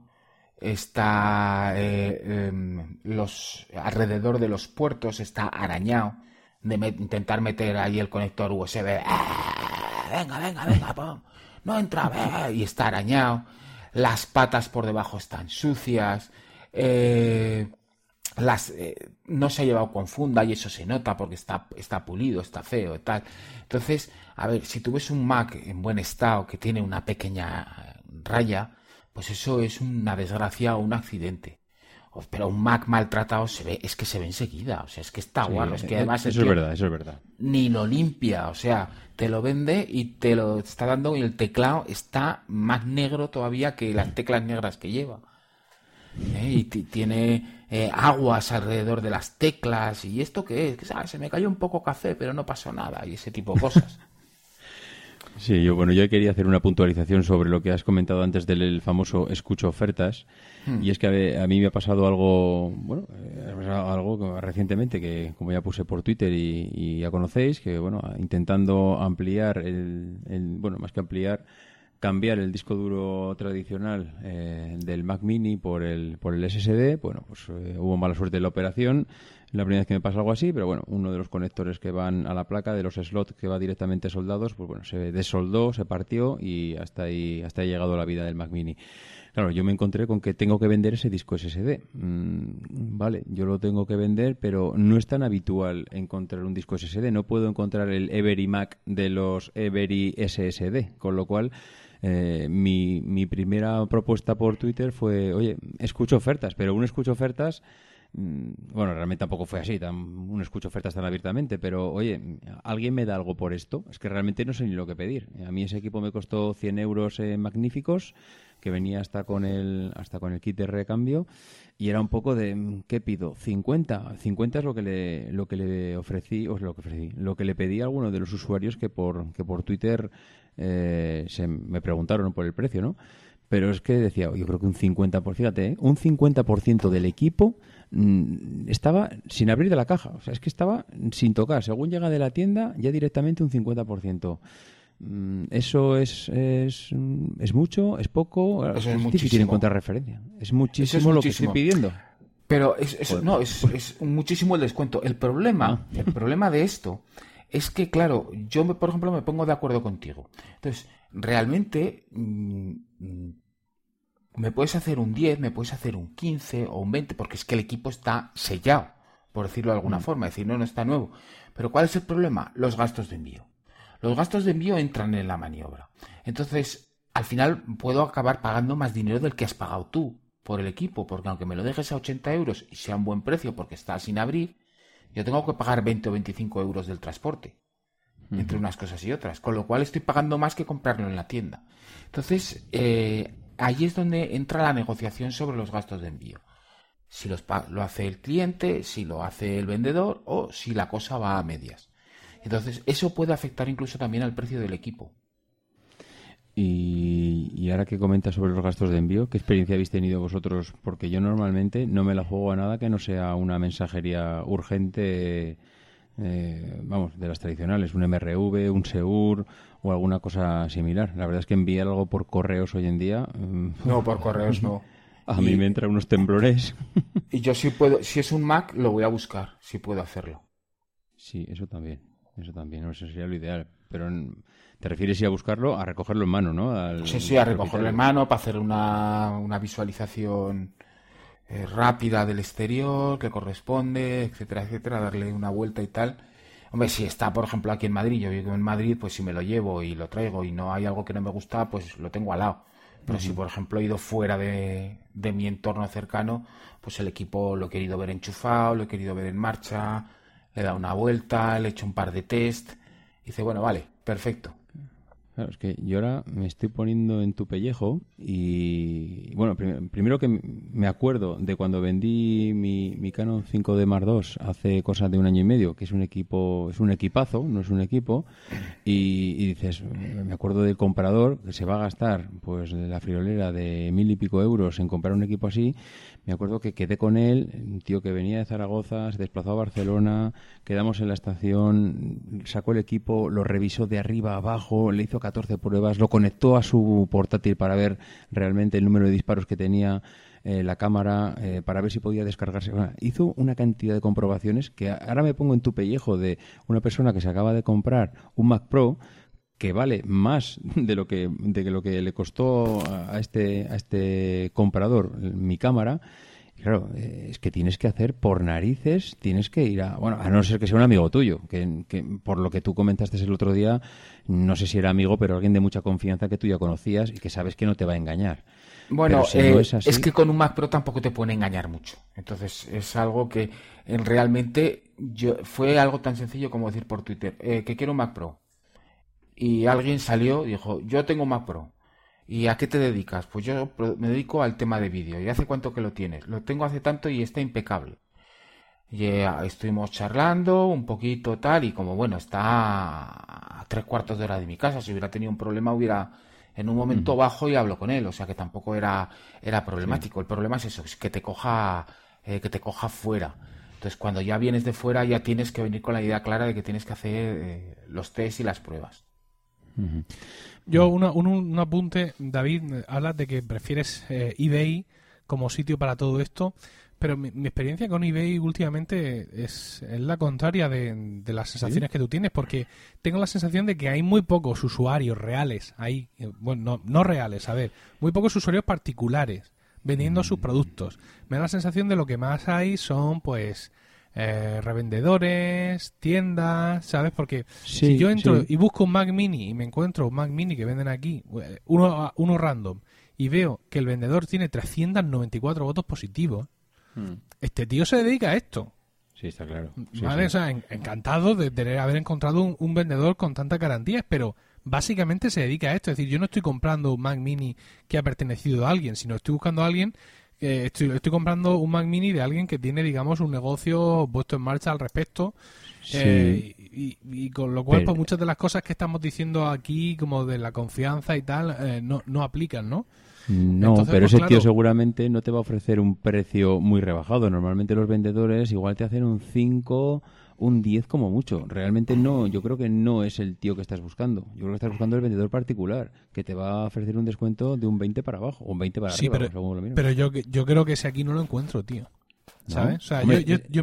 está eh, em, los alrededor de los puertos está arañado de intentar meter ahí el conector USB. ¡Ah! Venga, venga, venga, no entra, y está arañado. Las patas por debajo están sucias. Eh, las, eh, no se ha llevado con funda y eso se nota porque está, está pulido, está feo y tal. Entonces, a ver, si tú ves un Mac en buen estado que tiene una pequeña raya, pues eso es una desgracia o un accidente pero un Mac maltratado se ve, es que se ve enseguida, o sea, es que está guarro, es que además eso es, verdad, eso es verdad. Ni lo limpia, o sea, te lo vende y te lo está dando y el teclado está más negro todavía que las teclas negras que lleva. ¿eh? y tiene eh, aguas alrededor de las teclas. ¿Y esto qué es? Se me cayó un poco café, pero no pasó nada. Y ese tipo de cosas. Sí, yo bueno, yo quería hacer una puntualización sobre lo que has comentado antes del famoso escucho ofertas. Hmm. Y es que a, mí me ha pasado algo, bueno, eh, algo recientemente que, como ya puse por Twitter y, ya conocéis, que bueno, intentando ampliar el, bueno, más que ampliar, cambiar el disco duro tradicional eh, del Mac Mini por el, por el SSD, bueno, pues eh, hubo mala suerte en la operación la primera vez que me pasa algo así, pero bueno, uno de los conectores que van a la placa, de los slots que va directamente soldados, pues bueno, se desoldó, se partió y hasta ahí, hasta ha llegado la vida del Mac Mini. Claro, yo me encontré con que tengo que vender ese disco SSD. Mm, vale, yo lo tengo que vender, pero no es tan habitual encontrar un disco SSD. No puedo encontrar el Every Mac de los Every SSD, con lo cual eh, mi, mi primera propuesta por Twitter fue, oye, escucho ofertas, pero un escucho ofertas bueno, realmente tampoco fue así, tan, un escucho ofertas tan abiertamente, pero oye, ¿alguien me da algo por esto? Es que realmente no sé ni lo que pedir. A mí ese equipo me costó 100 euros magníficos, que venía hasta con el hasta con el kit de recambio y era un poco de mm, ¿qué pido? 50, 50 es lo que le lo que le ofrecí, o lo que ofrecí, lo que le pedí a alguno de los usuarios que por que por Twitter eh, se me preguntaron por el precio, ¿no? Pero es que decía, yo creo que un 50%, fíjate, ¿eh? un 50% del equipo Mm, estaba sin abrir de la caja. O sea, es que estaba sin tocar. Según llega de la tienda, ya directamente un 50%. Mm, eso es, es, es mucho, es poco. Eso es, difícil encontrar referencia. Es muchísimo, lo que estoy pidiendo. Pero es, no, es, es muchísimo el descuento. El problema, ah. el problema de esto es que, claro, yo, por ejemplo, me pongo de acuerdo contigo. Entonces, realmente mm, me puedes hacer un 10, me puedes hacer un 15 o un 20, porque es que el equipo está sellado, por decirlo de alguna mm. forma, es decir, no, no está nuevo. Pero ¿cuál es el problema? Los gastos de envío. Los gastos de envío entran en la maniobra. Entonces, al final puedo acabar pagando más dinero del que has pagado tú por el equipo, porque aunque me lo dejes a 80 euros y sea un buen precio porque está sin abrir, yo tengo que pagar 20 o 25 euros del transporte, entre unas cosas y otras, con lo cual estoy pagando más que comprarlo en la tienda. Entonces, eh, ahí es donde entra la negociación sobre los gastos de envío. Si los lo hace el cliente, si lo hace el vendedor o si la cosa va a medias. Entonces, eso puede afectar incluso también al precio del equipo. Y, ahora que comentas sobre los gastos de envío, ¿qué experiencia habéis tenido vosotros? Porque yo normalmente no me la juego a nada que no sea una mensajería urgente, eh, vamos, de las tradicionales, un MRV, un SEUR o alguna cosa similar. La verdad es que enviar algo por correos hoy en día. Mm, no, por correos no. A mí me entran unos temblores. Y yo sí puedo, si es un Mac, lo voy a buscar, si puedo hacerlo. Sí, eso también. Eso también, eso sería lo ideal. Pero te refieres a buscarlo, a recogerlo en mano, ¿no? sí, sí, a recogerlo en mano para hacer una, una visualización eh, rápida del exterior que corresponde, etcétera, etcétera, darle una vuelta y tal Hombre, si está, por ejemplo, aquí en Madrid, yo vivo en Madrid, pues si me lo llevo y lo traigo y no hay algo que no me gusta, pues lo tengo al lado. Pero si, por ejemplo, he ido fuera de, de, mi entorno cercano, pues el equipo lo he querido ver enchufado, lo he querido ver en marcha, le he dado una vuelta, le he hecho un par de test. Y dice, bueno, vale, perfecto. Claro, es que yo ahora me estoy poniendo en tu pellejo y, bueno, primero que me acuerdo de cuando vendí mi, mi Canon 5D Mark II hace cosas de un año y medio, que es un equipo, es un equipazo, no es un equipo, y, dices, me acuerdo del comprador que se va a gastar, pues, la friolera de mil y pico euros en comprar un equipo así, me acuerdo que quedé con él, un tío que venía de Zaragoza, se desplazó a Barcelona, quedamos en la estación, sacó el equipo, lo revisó de arriba a abajo, le hizo 14 pruebas, lo conectó a su portátil para ver realmente el número de disparos que tenía, eh, la cámara eh, para ver si podía descargarse. hizo una cantidad de comprobaciones que ahora me pongo en tu pellejo de una persona que se acaba de comprar un Mac Pro que vale más de lo que, de lo que le costó a este, a este comprador mi cámara. claro, eh, es que tienes que hacer por narices, tienes que ir a, bueno, a no ser que sea un amigo tuyo, que, que, por lo que tú comentaste el otro día, no sé si era amigo, pero alguien de mucha confianza que tú ya conocías y que sabes que no te va a engañar. Bueno, eh, es, que con un Mac Pro tampoco te pueden engañar mucho. Entonces es algo que en realmente yo, fue algo tan sencillo como decir por Twitter, eh, que quiero un Mac Pro y alguien salió y dijo, yo tengo Mac Pro. ¿Y a qué te dedicas? Pues yo me dedico al tema de vídeo. ¿Y hace cuánto que lo tienes? Lo tengo hace tanto y está impecable. Y eh, estuvimos charlando un poquito tal y como bueno, está a tres cuartos de hora de mi casa. Si hubiera tenido un problema hubiera en un momento bajo y hablo con él. O sea que tampoco era, era problemático. El problema es eso, es que te coja, eh, que te coja fuera. Entonces cuando ya vienes de fuera ya tienes que venir con la idea clara de que tienes que hacer eh, los test y las pruebas. Yo, un, un, apunte, David, hablas de que prefieres eh, eBay como sitio para todo esto, pero mi, experiencia con eBay últimamente es, la contraria de, las sensaciones que tú tienes, porque tengo la sensación de que hay muy pocos usuarios reales ahí, eh, bueno, no, reales, a ver, muy pocos usuarios particulares vendiendo sus mm. productos. Me da la sensación de lo que más hay son, pues, eh, revendedores, tiendas, ¿sabes? Porque si yo entro y busco un Mac Mini y me encuentro un Mac Mini que venden aquí, eh, uno, uno random, y veo que el vendedor tiene 394 votos positivos, hmm. este tío se dedica a esto. Sí, está claro. vale, o sea, encantado de tener, haber encontrado un, un vendedor con tantas garantías, pero básicamente se dedica a esto. Es decir, yo no estoy comprando un Mac Mini que ha pertenecido a alguien, sino estoy buscando a alguien estoy, estoy comprando un Mac Mini de alguien que tiene, digamos, un negocio puesto en marcha al respecto. Eh, y, con lo cual, pues muchas de las cosas que estamos diciendo aquí, como de la confianza y tal, eh, no, no aplican, ¿no? No, pero pues ese tío seguramente no te va a ofrecer un precio muy rebajado. Normalmente los vendedores igual te hacen un 5 un 10 como mucho. Realmente no, yo creo que no es el tío que estás buscando. Yo creo que estás buscando el vendedor particular, que te va a ofrecer un descuento de un 20 para abajo, o un 20 para arriba. Pero, pero yo, yo creo que si aquí no lo encuentro, tío. ¿Sabes?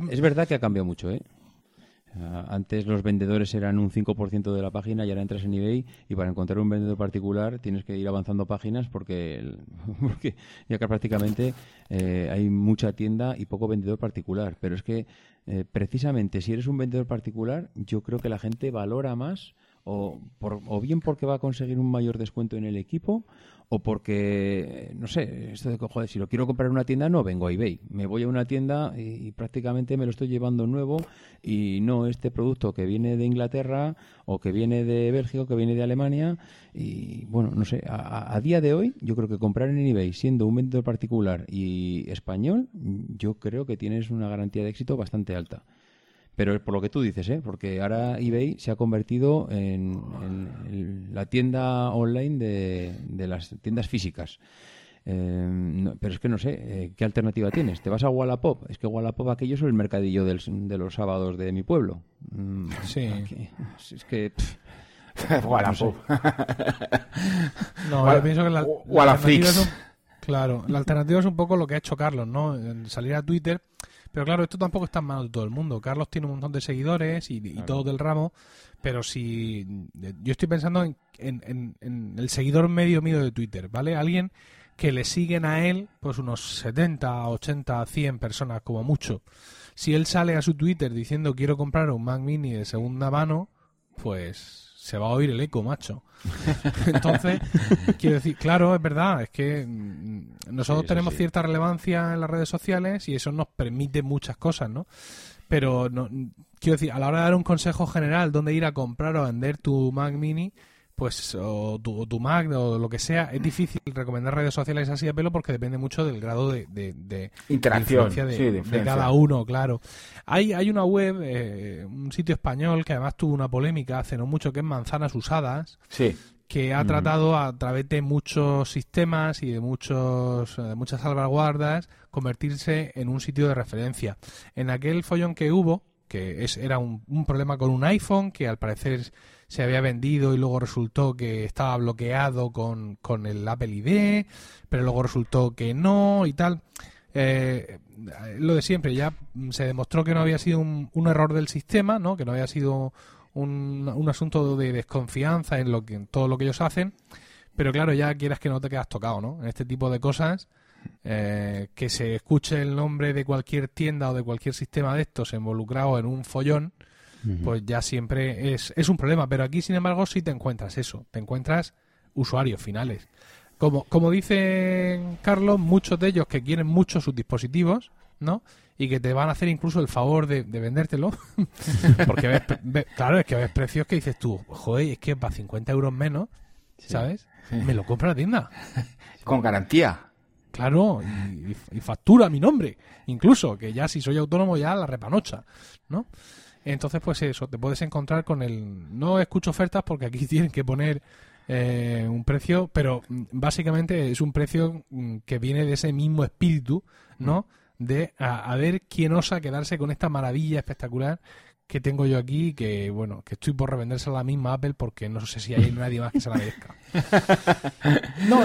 Es verdad que ha cambiado mucho, ¿eh? Ah, antes los vendedores eran un 5% de la página y ahora entras en eBay y para encontrar un vendedor particular tienes que ir avanzando páginas porque, ya que prácticamente eh, hay mucha tienda y poco vendedor particular. Pero es que eh, precisamente si eres un vendedor particular, yo creo que la gente valora más o, por, o bien porque va a conseguir un mayor descuento en el equipo o porque, no sé, esto de joder, si lo quiero comprar en una tienda no vengo a eBay, me voy a una tienda y, prácticamente me lo estoy llevando nuevo y no este producto que viene de Inglaterra o que viene de Bélgica o que viene de Alemania y bueno, no sé, a, a día de hoy yo creo que comprar en eBay siendo un vendedor particular y español, yo creo que tienes una garantía de éxito bastante alta. Pero es por lo que tú dices, ¿eh? porque ahora eBay se ha convertido en, la tienda online de, las tiendas físicas. Eh, pero es que no sé, eh, ¿qué alternativa tienes? ¿Te vas a Wallapop? Es que Wallapop aquello es el mercadillo de los sábados de mi pueblo. Mm, sí. es que... Wallapop. No, yo pienso que la, la claro, la alternativa es un poco lo que ha hecho Carlos, ¿no? salir a Twitter pero claro, esto tampoco está en manos de todo el mundo. Carlos tiene un montón de seguidores y, todo del ramo, pero si yo estoy pensando en, el seguidor medio mío de Twitter, ¿vale? Alguien que le siguen a él, pues unos 70, 80, 100 personas como mucho. Si él sale a su Twitter diciendo quiero comprar un Mac Mini de segunda mano, pues se va a oír el eco, macho. Entonces, quiero decir, claro, es verdad, es que mm, nosotros tenemos cierta relevancia en las redes sociales y eso nos permite muchas cosas, ¿no? Pero, no, quiero decir, a la hora de dar un consejo general, dónde ir a comprar o vender tu Mac Mini, pues o tu, Mac o lo que sea, es difícil recomendar redes sociales así a pelo porque depende mucho del grado de, de, interacción de, cada uno, claro. Hay, hay una web, eh, un sitio español que además tuvo una polémica hace no mucho que es Manzanas Usadas, sí. que ha tratado a través de muchos sistemas y de muchos de muchas salvaguardas convertirse en un sitio de referencia. En aquel follón que hubo, que es, era un, un problema con un iPhone que al parecer se había vendido y luego resultó que estaba bloqueado con, con el Apple ID, pero luego resultó que no y tal. Eh, lo de siempre, ya se demostró que no había sido un, error del sistema, ¿no? que no había sido un, un, asunto de desconfianza en, lo que, en todo lo que ellos hacen, pero claro, ya quieras que no te quedas tocado, ¿no? En este tipo de cosas, eh, que se escuche el nombre de cualquier tienda o de cualquier sistema de estos involucrado en un follón, pues ya siempre es, es un problema. Pero aquí, sin embargo, sí te encuentras eso, te encuentras usuarios finales. Como, como dice Carlos, muchos de ellos que quieren mucho sus dispositivos, ¿no? Y que te van a hacer incluso el favor de, vendértelo. Porque ves, claro, es que ves precios que dices tú, joder, es que para 50 euros menos ¿sabes? Me lo compra la tienda. Con garantía. Claro, y, y, factura mi nombre, incluso, que ya si soy autónomo ya la repanocha, ¿no? Entonces, pues eso, te puedes encontrar con el... No escucho ofertas porque aquí tienen que poner eh, un precio, pero mm, básicamente es un precio mm, que viene de ese mismo espíritu, ¿no? Mm. De a, ver quién osa quedarse con esta maravilla espectacular que tengo yo aquí que, bueno, que estoy por revenderse a la misma Apple porque no sé si hay nadie más que se la merezca. No,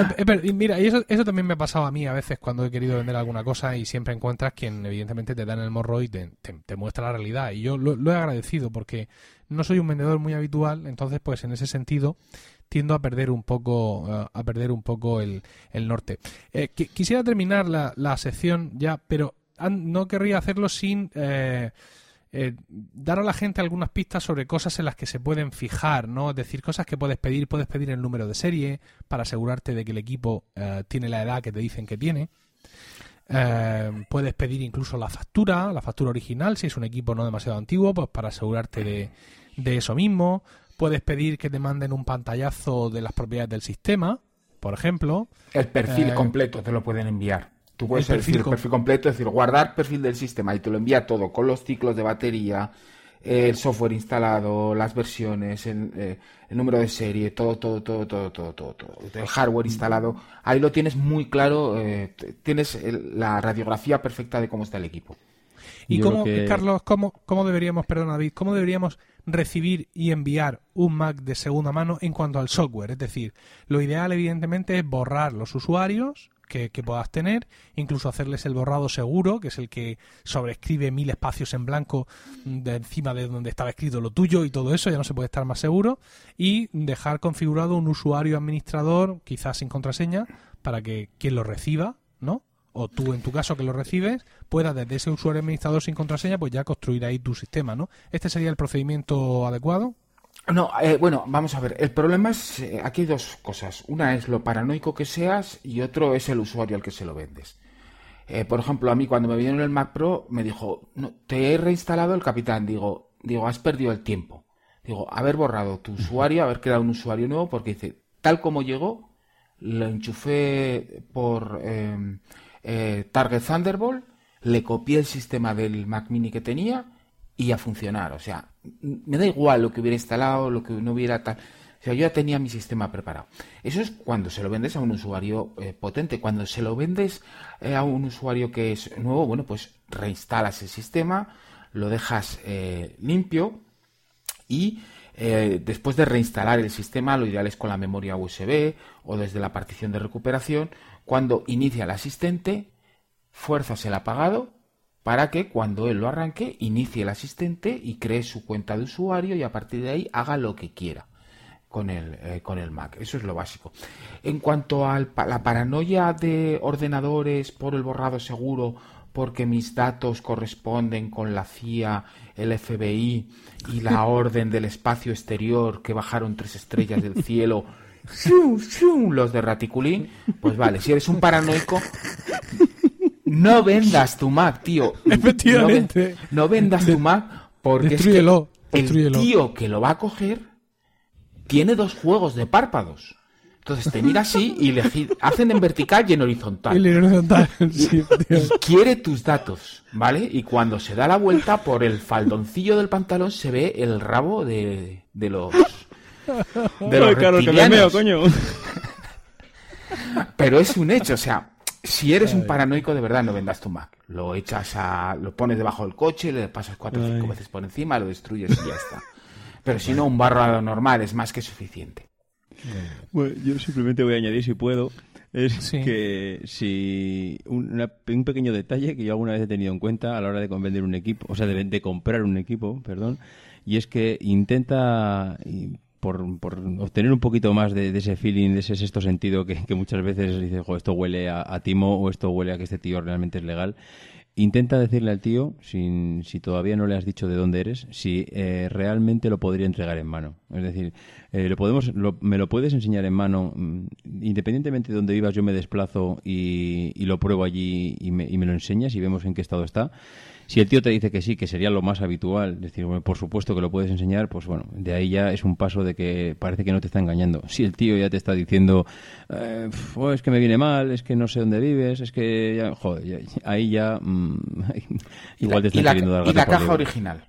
mira, y eso, eso también me ha pasado a mí a veces cuando he querido vender alguna cosa y siempre encuentras quien evidentemente te da en el morro y te, te, muestra la realidad. Y yo lo, he agradecido porque no soy un vendedor muy habitual, entonces pues en ese sentido tiendo a perder un poco eh, a perder un poco el, el norte. Eh, quisiera terminar la, la sección ya, pero no querría hacerlo sin... Eh, eh, dar a la gente algunas pistas sobre cosas en las que se pueden fijar, ¿no? Es decir, cosas que puedes pedir. Puedes pedir el número de serie para asegurarte de que el equipo eh, tiene la edad que te dicen que tiene. Eh, puedes pedir incluso la factura, la factura original, si es un equipo no demasiado antiguo, pues para asegurarte de, de eso mismo. Puedes pedir que te manden un pantallazo de las propiedades del sistema, por ejemplo. El perfil completo te lo pueden enviar. Tú puedes decir perfil completo, es decir, guardar perfil del sistema y te lo envía todo con los ciclos de batería, el software instalado, las versiones, el, eh, número de serie, todo, todo, todo, todo, todo, todo, el hardware instalado. Ahí lo tienes muy claro, eh, tienes la radiografía perfecta de cómo está el equipo. ¿Y cómo, Carlos, cómo, cómo deberíamos, perdón David, cómo deberíamos recibir y enviar un Mac de segunda mano en cuanto al software? Es decir, lo ideal evidentemente es borrar los usuarios, que, puedas tener, incluso hacerles el borrado seguro, que es el que sobrescribe mil espacios en blanco de encima de donde estaba escrito lo tuyo y todo eso, ya no se puede estar más seguro, y dejar configurado un usuario administrador, quizás sin contraseña, para que quien lo reciba, ¿no? O tú, en tu caso, que lo recibes, pueda desde ese usuario administrador sin contraseña, pues ya construir ahí tu sistema, ¿no? ¿Este sería el procedimiento adecuado? No, eh, bueno, vamos a ver. El problema es, eh, aquí hay dos cosas. Una es lo paranoico que seas y otro es el usuario al que se lo vendes. Eh, por ejemplo, a mí cuando me vinieron el Mac Pro me dijo, no, te he reinstalado el capitán. Digo, digo, has perdido el tiempo. Digo, haber borrado tu usuario, haber creado un usuario nuevo, porque dice, tal como llegó, lo enchufé por em, Target Thunderbolt, le copié el sistema del Mac Mini que tenía y a funcionar. O sea, me da igual lo que hubiera instalado, lo que no hubiera tal. O sea, yo ya tenía mi sistema preparado. Eso es cuando se lo vendes a un usuario eh, potente. Cuando se lo vendes eh, a un usuario que es nuevo, bueno, pues reinstalas el sistema, lo dejas eh, limpio y después de reinstalar el sistema, lo ideal es con la memoria USB o desde la partición de recuperación, cuando inicia el asistente, fuerzas el apagado para que cuando él lo arranque inicie el asistente y cree su cuenta de usuario y a partir de ahí haga lo que quiera con el, eh, con el Mac. Eso es lo básico. En cuanto a la paranoia de ordenadores por el borrado seguro, porque mis datos corresponden con la CIA, el FBI y la orden del espacio exterior que bajaron tres estrellas del cielo, los de Raticulín, pues vale, si eres un paranoico, no vendas tu Mac, tío. Efectivamente. No, vendas tu Mac porque es el tío que lo va a coger tiene dos juegos de párpados. Entonces te mira así y le hacen en vertical y en horizontal. en horizontal, sí, y quiere tus datos, ¿vale? Y cuando se da la vuelta por el faldoncillo del pantalón se ve el rabo de, de los de los Ay, coño. Pero es un hecho, o sea, si eres un paranoico de verdad, no vendas tu Mac. Lo echas a, lo pones debajo del coche, le pasas cuatro o cinco veces por encima, lo destruyes y ya está. Pero si no, un barro normal es más que suficiente. Bueno, yo simplemente voy a añadir, si puedo, es que si un, pequeño detalle que yo alguna vez he tenido en cuenta a la hora de vender un equipo, o sea, de, de comprar un equipo, perdón, y es que intenta por, obtener un poquito más de, ese feeling, de ese sexto sentido que, muchas veces dices, esto huele a, timo o esto huele a que este tío realmente es legal. Intenta decirle al tío, sin, si todavía no le has dicho de dónde eres, si eh, realmente lo podría entregar en mano. Es decir, eh, lo podemos, me lo puedes enseñar en mano, mm, independientemente de dónde vivas, yo me desplazo y, lo pruebo allí y y me, lo enseñas y vemos en qué estado está. Si el tío te dice que sí, que sería lo más habitual, es decir, bueno, por supuesto que lo puedes enseñar, pues bueno, de ahí ya es un paso de que parece que no te está engañando. Si el tío ya te está diciendo, eh, oh, es que me viene mal, es que no sé dónde vives, es que, ya, joder, ya- ahí ya mm, igual te la, queriendo dar y la caja original.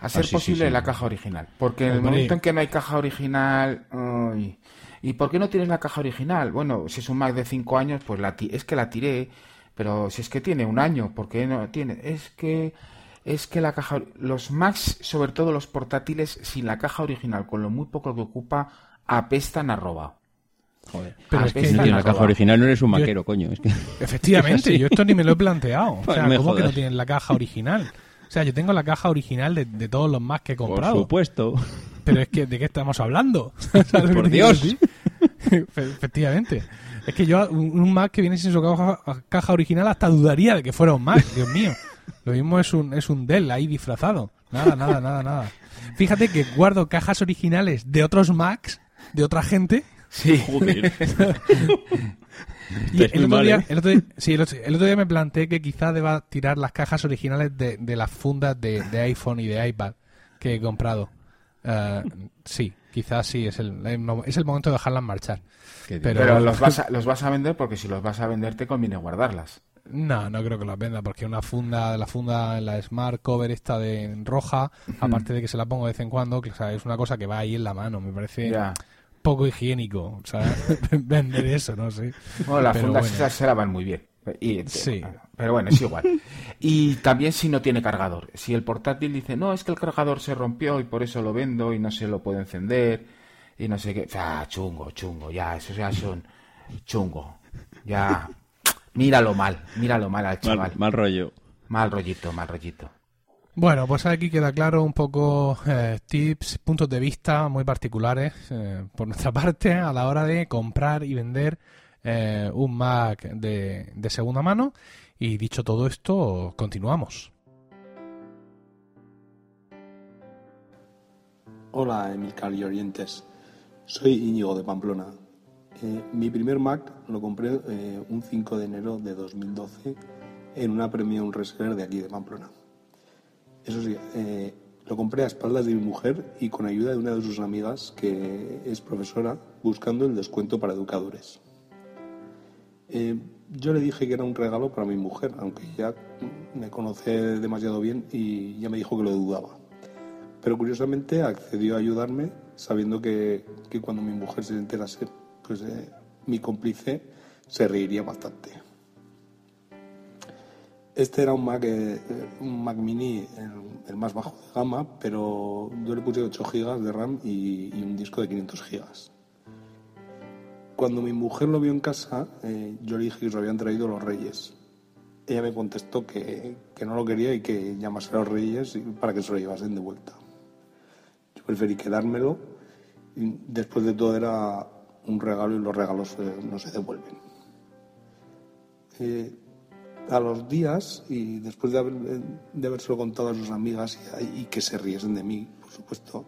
A ser Ah, sí, sí, posible sí. la caja original. Porque en el momento en que no hay caja original... ¿Y por qué no tienes la caja original? Bueno, si es un Mac de 5 años, pues la es que la tiré. Pero si es que tiene un año, ¿por qué no tiene? Es que... Es que la caja... Los Macs, sobre todo los portátiles, sin la caja original, con lo muy poco que ocupa, apestan a robado. Joder. Pero es que Si no no la caja roba. original, no eres un Yo- maquero, coño. Es que... Efectivamente, yo esto ni me lo he planteado. O sea, ¿cómo que no tienen la caja original? O sea, yo tengo la caja original de, de todos los Macs que he Por comprado. supuesto. Pero es que, ¿de qué estamos hablando? ¿Sabes lo que Por Dios. Efectivamente. Es que yo, un, Mac que viene sin su caja, caja original, hasta dudaría de que fuera un Mac, Dios mío. Lo mismo es un, es un Dell ahí disfrazado. Nada, nada, nada, nada. Fíjate que guardo cajas originales de otros Macs, de otra gente, Sí. Joder. Y Estáis el muy otro, mal, día, ¿eh? el, otro día, sí, el, otro, el otro día me planteé que quizá deba tirar las cajas originales de, de las fundas de, de iPhone y de iPad que he comprado. Eh, sí, quizás sí, es el, es el momento de dejarlas marchar. Pero- Pero los vas, a, los vas a vender porque si los vas a vender te conviene guardarlas. No, no creo que las venda, porque una funda, la funda, la Smart Cover esta de roja, aparte de que se la pongo de vez en cuando, que o sea, es una cosa que va ahí en la mano, me parece Ya. poco higiénico, o sea, vender eso, no sé. Bueno, las Pero fundas bueno. esas se lavan muy bien. Y, Sí. Pero bueno, es igual. Y también si no tiene cargador. Si el portátil dice, no, es que el cargador se rompió y por eso lo vendo y no se lo puedo encender y no sé qué. Ah, chungo, chungo, ya, eso ya son chungo. Ya, míralo mal, míralo mal al chaval. Mal, mal rollo. Mal rollito, mal rollito. Bueno, pues aquí queda claro un poco eh, tips, puntos de vista muy particulares eh, por nuestra parte a la hora de comprar y vender eh, un Mac de, segunda mano. Y dicho todo esto, continuamos. Hola, Emilcar y Orientes. Soy Íñigo de Pamplona. Eh, mi primer Mac lo compré eh, un 5 de enero de 2012 en una Premium Reseller de aquí de Pamplona. Eso sí, lo compré a espaldas de mi mujer y con ayuda de una de sus amigas que es profesora buscando el descuento para educadores. Eh, yo le dije que era un regalo para mi mujer, aunque ya me conoce demasiado bien y ya me dijo que lo dudaba. Pero curiosamente accedió a ayudarme sabiendo que, que cuando mi mujer se enterase, pues eh, mi cómplice se reiría bastante. Este era un Mac, eh, mini, el, el más bajo de gama, pero yo le puse 8 GB de RAM y, y un disco de 500 GB. Cuando mi mujer lo vio en casa, eh, yo le dije que lo habían traído los reyes. Ella me contestó que, que no lo quería y que llamase a los reyes para que se lo llevasen de vuelta. Yo preferí quedármelo. Y después de todo era un regalo y los regalos no se devuelven. Eh, a los días, y después de, haber, de habérselo contado a sus amigas y, y que se riesen de mí, por supuesto,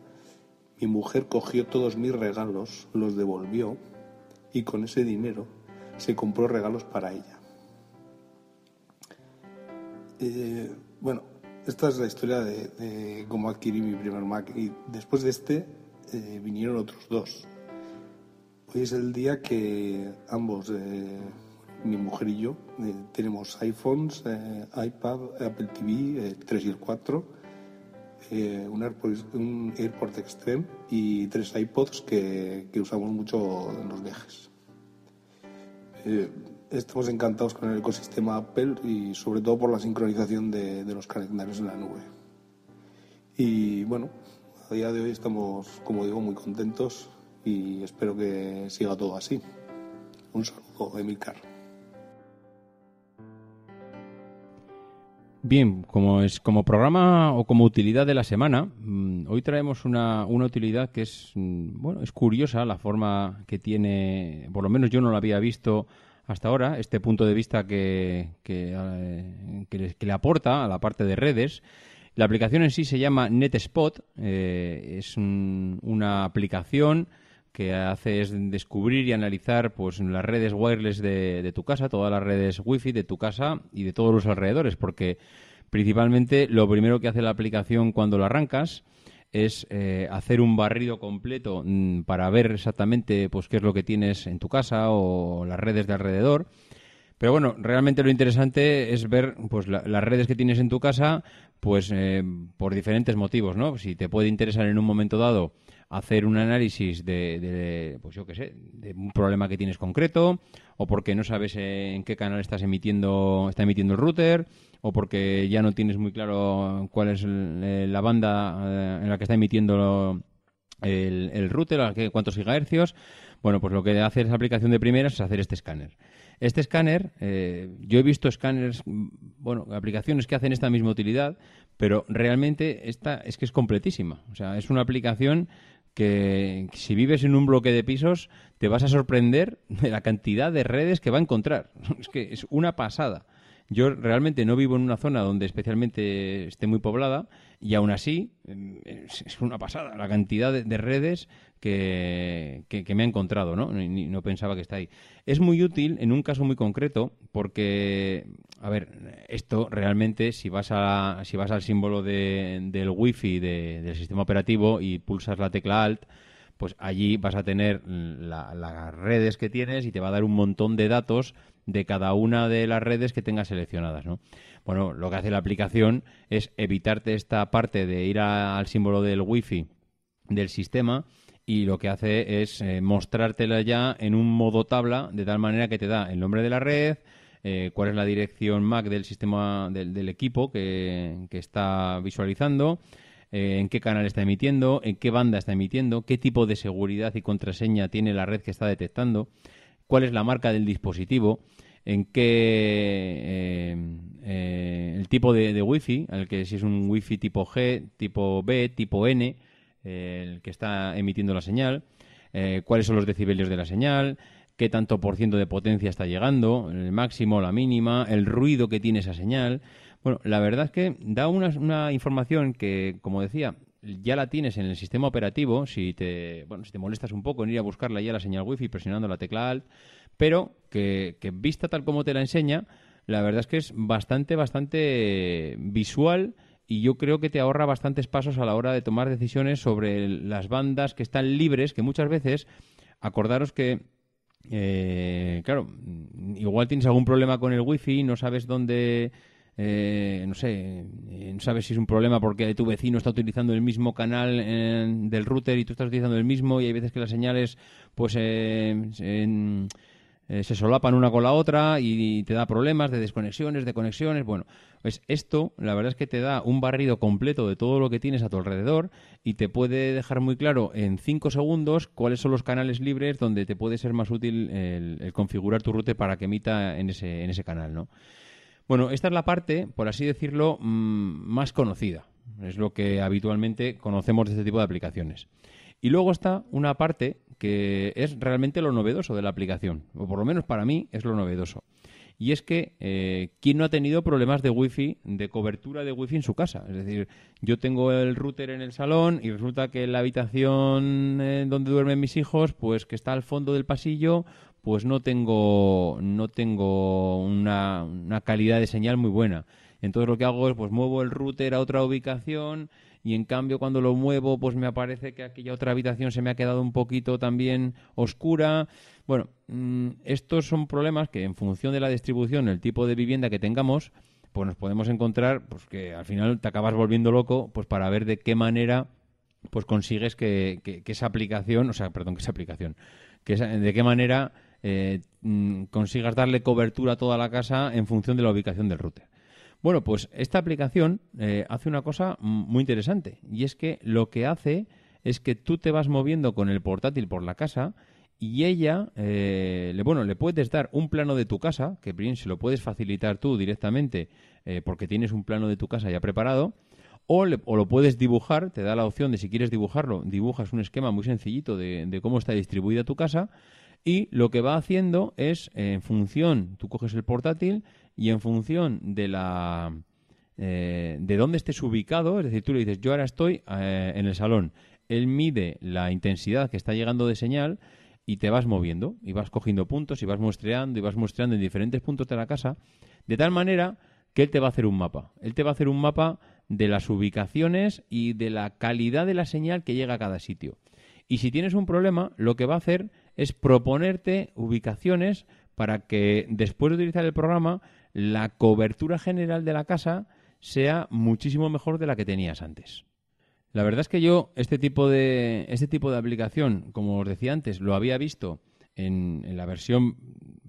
mi mujer cogió todos mis regalos, los devolvió y con ese dinero se compró regalos para ella. Eh, bueno, esta es la historia de, cómo adquirí mi primer Mac y después de este eh, vinieron otros dos. Hoy es el día que ambos, eh, mi mujer y yo, tenemos iPhones, iPad, Apple TV, el 3 y el 4, eh, un, AirPods, un AirPort Extreme y tres iPods que, que usamos mucho en los viajes. Eh, estamos encantados con el ecosistema Apple y sobre todo por la sincronización de, de los calendarios en la nube. Y bueno, a día de hoy estamos, como digo, muy contentos y espero que siga todo así. Un saludo, Emilcar. Bien, como es como programa o como utilidad de la semana, mm, hoy traemos una, una utilidad que es mm, bueno es curiosa la forma que tiene, por lo menos yo no lo había visto hasta ahora, este punto de vista que, que, eh, le, que le aporta a la parte de redes. La aplicación en sí se llama NetSpot, eh, es un- una aplicación que hace es descubrir y analizar pues las redes wireless de, de tu casa, todas las redes wifi de tu casa y de todos los alrededores, porque Principalmente, lo primero que hace la aplicación cuando la arrancas es eh, hacer un barrido completo mm, para ver exactamente pues qué es lo que tienes en tu casa o las redes de alrededor. Pero bueno, realmente lo interesante es ver pues las redes que tienes en tu casa, pues eh, por diferentes motivos, ¿no? Si te puede interesar en un momento dado hacer un análisis de, pues yo qué sé, de un problema que tienes concreto, o porque no sabes en qué canal estás emitiendo, está emitiendo el router, o porque ya no tienes muy claro cuál es eh, la banda eh, en la que está emitiendo el, el router, cuántos gigahercios. Bueno, pues lo que hace esa aplicación de primeras es hacer este escáner. Este escáner, eh, yo he visto escáneres, bueno, aplicaciones que hacen esta misma utilidad, pero realmente esta es que es completísima. O sea, es una aplicación que si vives en un bloque de pisos te vas a sorprender de la cantidad de redes que va a encontrar. Es que es una pasada. Yo realmente no vivo en una zona donde especialmente esté muy poblada y aún así em, es una pasada la cantidad de, redes que, me ha encontrado, ¿no? no pensaba que está ahí. Es muy útil en un caso muy concreto porque, a ver, esto realmente si vas, a, si vas al símbolo del wifi del sistema operativo y pulsas la tecla Alt, pues allí vas a tener las redes que tienes y te va a dar un montón de datos de cada una de las redes que tengas seleccionadas, ¿no? Bueno, lo que hace la aplicación es evitarte esta parte de ir al símbolo del wifi del sistema y lo que hace es eh, mostrártela ya en un modo tabla de tal manera que te da el nombre de la red, eh, cuál es la dirección MAC del sistema del, equipo que, está visualizando, eh, en qué canal está emitiendo, en qué banda está emitiendo, qué tipo de seguridad y contraseña tiene la red que está detectando cuál es la marca del dispositivo, en qué el tipo de, wifi, el que si es un wifi tipo G, tipo B, tipo N, el que está emitiendo la señal, cuáles son los decibelios de la señal, qué tanto por ciento de potencia está llegando, el máximo, la mínima, el ruido que tiene esa señal. Bueno, la verdad es que da una, una información que, como decía, ya la tienes en el sistema operativo, si te, bueno, si te molestas un poco en ir a buscarla ya la señal wifi presionando la tecla Alt, pero que, vista tal como te la enseña, la verdad es que es bastante, bastante visual y yo creo que te ahorra bastantes pasos a la hora de tomar decisiones sobre las bandas que están libres, que muchas veces, acordaros que eh, claro, igual tienes algún problema con el wifi, no sabes dónde eh, no sé, eh, no sabes si es un problema porque tu vecino está utilizando el mismo canal del router y tú estás utilizando el mismo y hay veces que las señales pues eh, se solapan una con la otra y te da problemas de desconexiones, de conexiones. Bueno, pues esto la verdad es que te da un barrido completo de todo lo que tienes a tu alrededor y te puede dejar muy claro en 5 segundos cuáles son los canales libres donde te puede ser más útil el, el configurar tu router para que emita en ese, en ese canal, ¿no? Bueno, esta es la parte, por así decirlo, mm, más conocida. Es lo que habitualmente conocemos de este tipo de aplicaciones. Y luego está una parte que es realmente lo novedoso de la aplicación, o por lo menos para mí es lo novedoso. Y es que, eh, ¿quién no ha tenido problemas de wifi, de cobertura de wifi en su casa? Es decir, yo tengo el router en el salón y resulta que la habitación eh, donde duermen mis hijos, pues que está al fondo del pasillo, pues no tengo, no tengo una, una calidad de señal muy buena. Entonces lo que hago es pues muevo el router a otra ubicación y en cambio cuando lo muevo pues me aparece que aquella otra habitación se me ha quedado un poquito también oscura. Bueno, mm, estos son problemas que en función de la distribución, el tipo de vivienda que tengamos, pues nos podemos encontrar pues que al final te acabas volviendo loco pues para ver de qué manera pues consigues que, esa aplicación, o sea, perdón, que esa aplicación, que esa, de qué manera eh, mm, consigas darle cobertura a toda la casa en función de la ubicación del router. Bueno, pues esta aplicación eh, hace una cosa muy interesante y es que lo que hace es que tú te vas moviendo con el portátil por la casa y ella, eh, le, bueno, le puedes dar un plano de tu casa, que bien se lo puedes facilitar tú directamente porque tienes un plano de tu casa ya preparado, o, lo puedes dibujar, te da la opción de si quieres dibujarlo, dibujas un esquema muy sencillito de cómo está distribuida tu casa y lo que va haciendo es, en función, tú coges el portátil y en función de la... Eh, de dónde estés ubicado, es decir, tú le dices, yo ahora estoy eh, en el salón, él mide la intensidad que está llegando de señal y te vas moviendo y vas cogiendo puntos y vas muestreando y vas muestreando en diferentes puntos de la casa, de tal manera que él te va a hacer un mapa. Él te va a hacer un mapa de las ubicaciones y de la calidad de la señal que llega a cada sitio. Y si tienes un problema, lo que va a hacer es proponerte ubicaciones para que después de utilizar el programa, la cobertura general de la casa sea muchísimo mejor de la que tenías antes. La verdad es que yo este tipo de, este tipo de aplicación, como os decía antes, lo había visto en, la versión,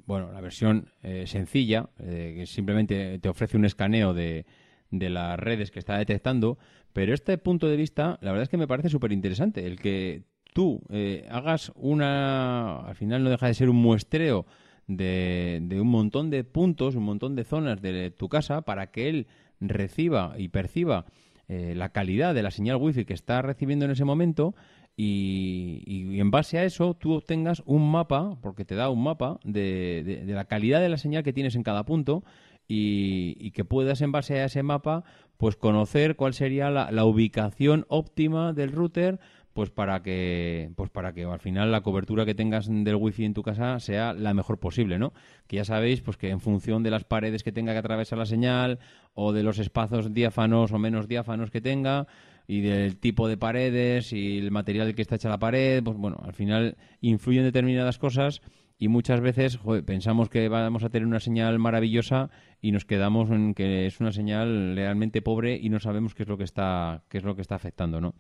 bueno, la versión eh, sencilla, eh, que simplemente te ofrece un escaneo de, de las redes que está detectando, pero este punto de vista, la verdad es que me parece súper interesante, el que tú eh, hagas una, al final no deja de ser un muestreo de, un montón de puntos, un montón de zonas de tu casa para que él reciba y perciba eh, la calidad de la señal wifi que está recibiendo en ese momento y, en base a eso tú obtengas un mapa, porque te da un mapa de, la calidad de la señal que tienes en cada punto y, que puedas en base a ese mapa pues conocer cuál sería la, la ubicación óptima del router pues para que pues para que al final la cobertura que tengas del wifi en tu casa sea la mejor posible, ¿no? Que ya sabéis pues que en función de las paredes que tenga que atravesar la señal o de los espacios diáfanos o menos diáfanos que tenga y del tipo de paredes y el material que está hecha la pared, pues bueno, al final influyen determinadas cosas y muchas veces pensamos que vamos a tener una señal maravillosa y nos quedamos en que es una señal realmente pobre y no sabemos qué es lo que está qué es lo que está afectando, ¿no?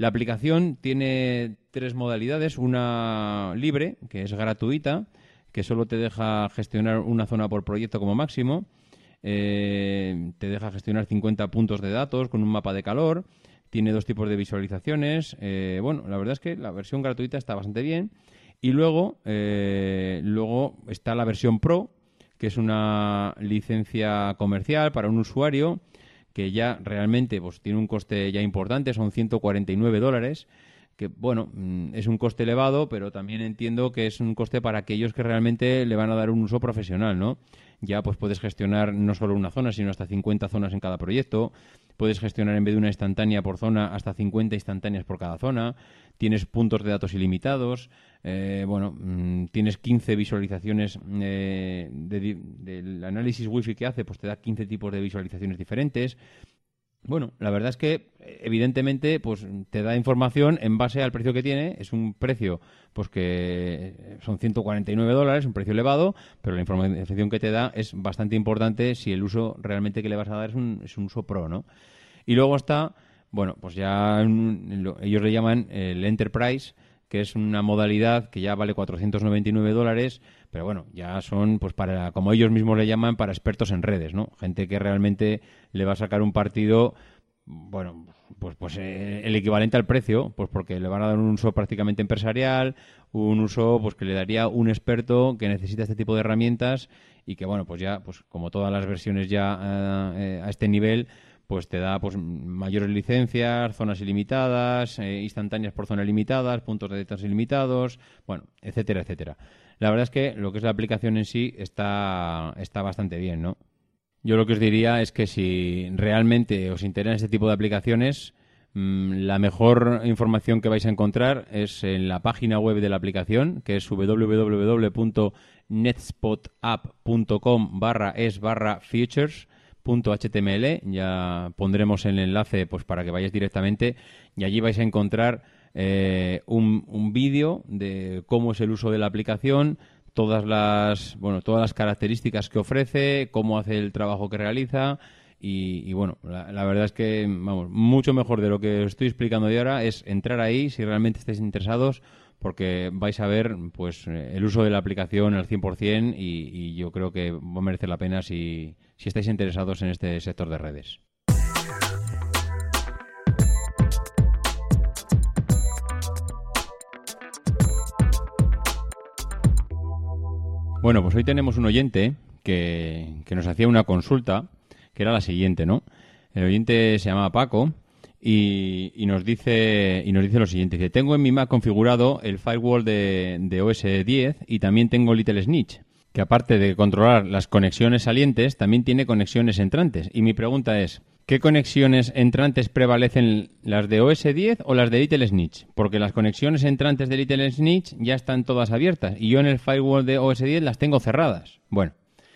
La aplicación tiene tres modalidades. Una libre, que es gratuita, que solo te deja gestionar una zona por proyecto como máximo. Eh, te deja gestionar 50 puntos de datos con un mapa de calor. Tiene dos tipos de visualizaciones. Eh, bueno, la verdad es que la versión gratuita está bastante bien. Y luego, eh, luego está la versión Pro, que es una licencia comercial para un usuario que ya realmente pues, tiene un coste ya importante, son 149 dólares, que bueno, mm, es un coste elevado, pero también entiendo que es un coste para aquellos que realmente le van a dar un uso profesional, ¿no? Ya pues puedes gestionar no solo una zona, sino hasta 50 zonas en cada proyecto, puedes gestionar en vez de una instantánea por zona hasta 50 instantáneas por cada zona, tienes puntos de datos ilimitados, eh, bueno, mm, tienes 15 visualizaciones eh, del análisis wifi que hace, pues te da 15 tipos de visualizaciones diferentes. Bueno, la verdad es que evidentemente pues te da información en base al precio que tiene. Es un precio pues que son 149 dólares, un precio elevado, pero la información que te da es bastante importante si el uso realmente que le vas a dar es un, es un uso pro, ¿no? Y luego está, bueno, pues ya ellos le llaman el Enterprise, que es una modalidad que ya vale 499 dólares, pero bueno, ya son, pues para, como ellos mismos le llaman, para expertos en redes, ¿no? Gente que realmente le va a sacar un partido, bueno, pues, pues eh, el equivalente al precio, pues porque le van a dar un uso prácticamente empresarial, un uso pues que le daría un experto que necesita este tipo de herramientas y que, bueno, pues ya, pues como todas las versiones ya eh, a este nivel, pues te da pues mayores licencias, zonas ilimitadas, eh, instantáneas por zona limitadas, puntos de datos ilimitados, bueno, etcétera, etcétera. La verdad es que lo que es la aplicación en sí está, está bastante bien, ¿no? Yo lo que os diría es que si realmente os interesan este tipo de aplicaciones, mm, la mejor información que vais a encontrar es en la página web de la aplicación, que es www.netspotapp.com barra es barra futures .html, ya pondremos el enlace pues para que vayáis directamente y allí vais a encontrar eh, un, un vídeo de cómo es el uso de la aplicación, todas las bueno todas las características que ofrece, cómo hace el trabajo que realiza y, bueno la, la, verdad es que vamos mucho mejor de lo que os estoy explicando de ahora es entrar ahí si realmente estáis interesados porque vais a ver pues el uso de la aplicación al 100% y, y yo creo que va a merecer la pena si, si estáis interesados en este sector de redes. Bueno, pues hoy tenemos un oyente que, que, nos hacía una consulta, que era la siguiente, ¿no? El oyente se llama Paco y, nos dice y nos dice lo siguiente: que tengo en mi Mac configurado el firewall de, de OS 10 y también tengo Little Snitch, que aparte de controlar las conexiones salientes, también tiene conexiones entrantes. Y mi pregunta es: ¿qué conexiones entrantes prevalecen, las de OS 10 o las de Little Snitch? Porque las conexiones entrantes de Little Snitch ya están todas abiertas y yo en el firewall de OS 10 las tengo cerradas. Bueno,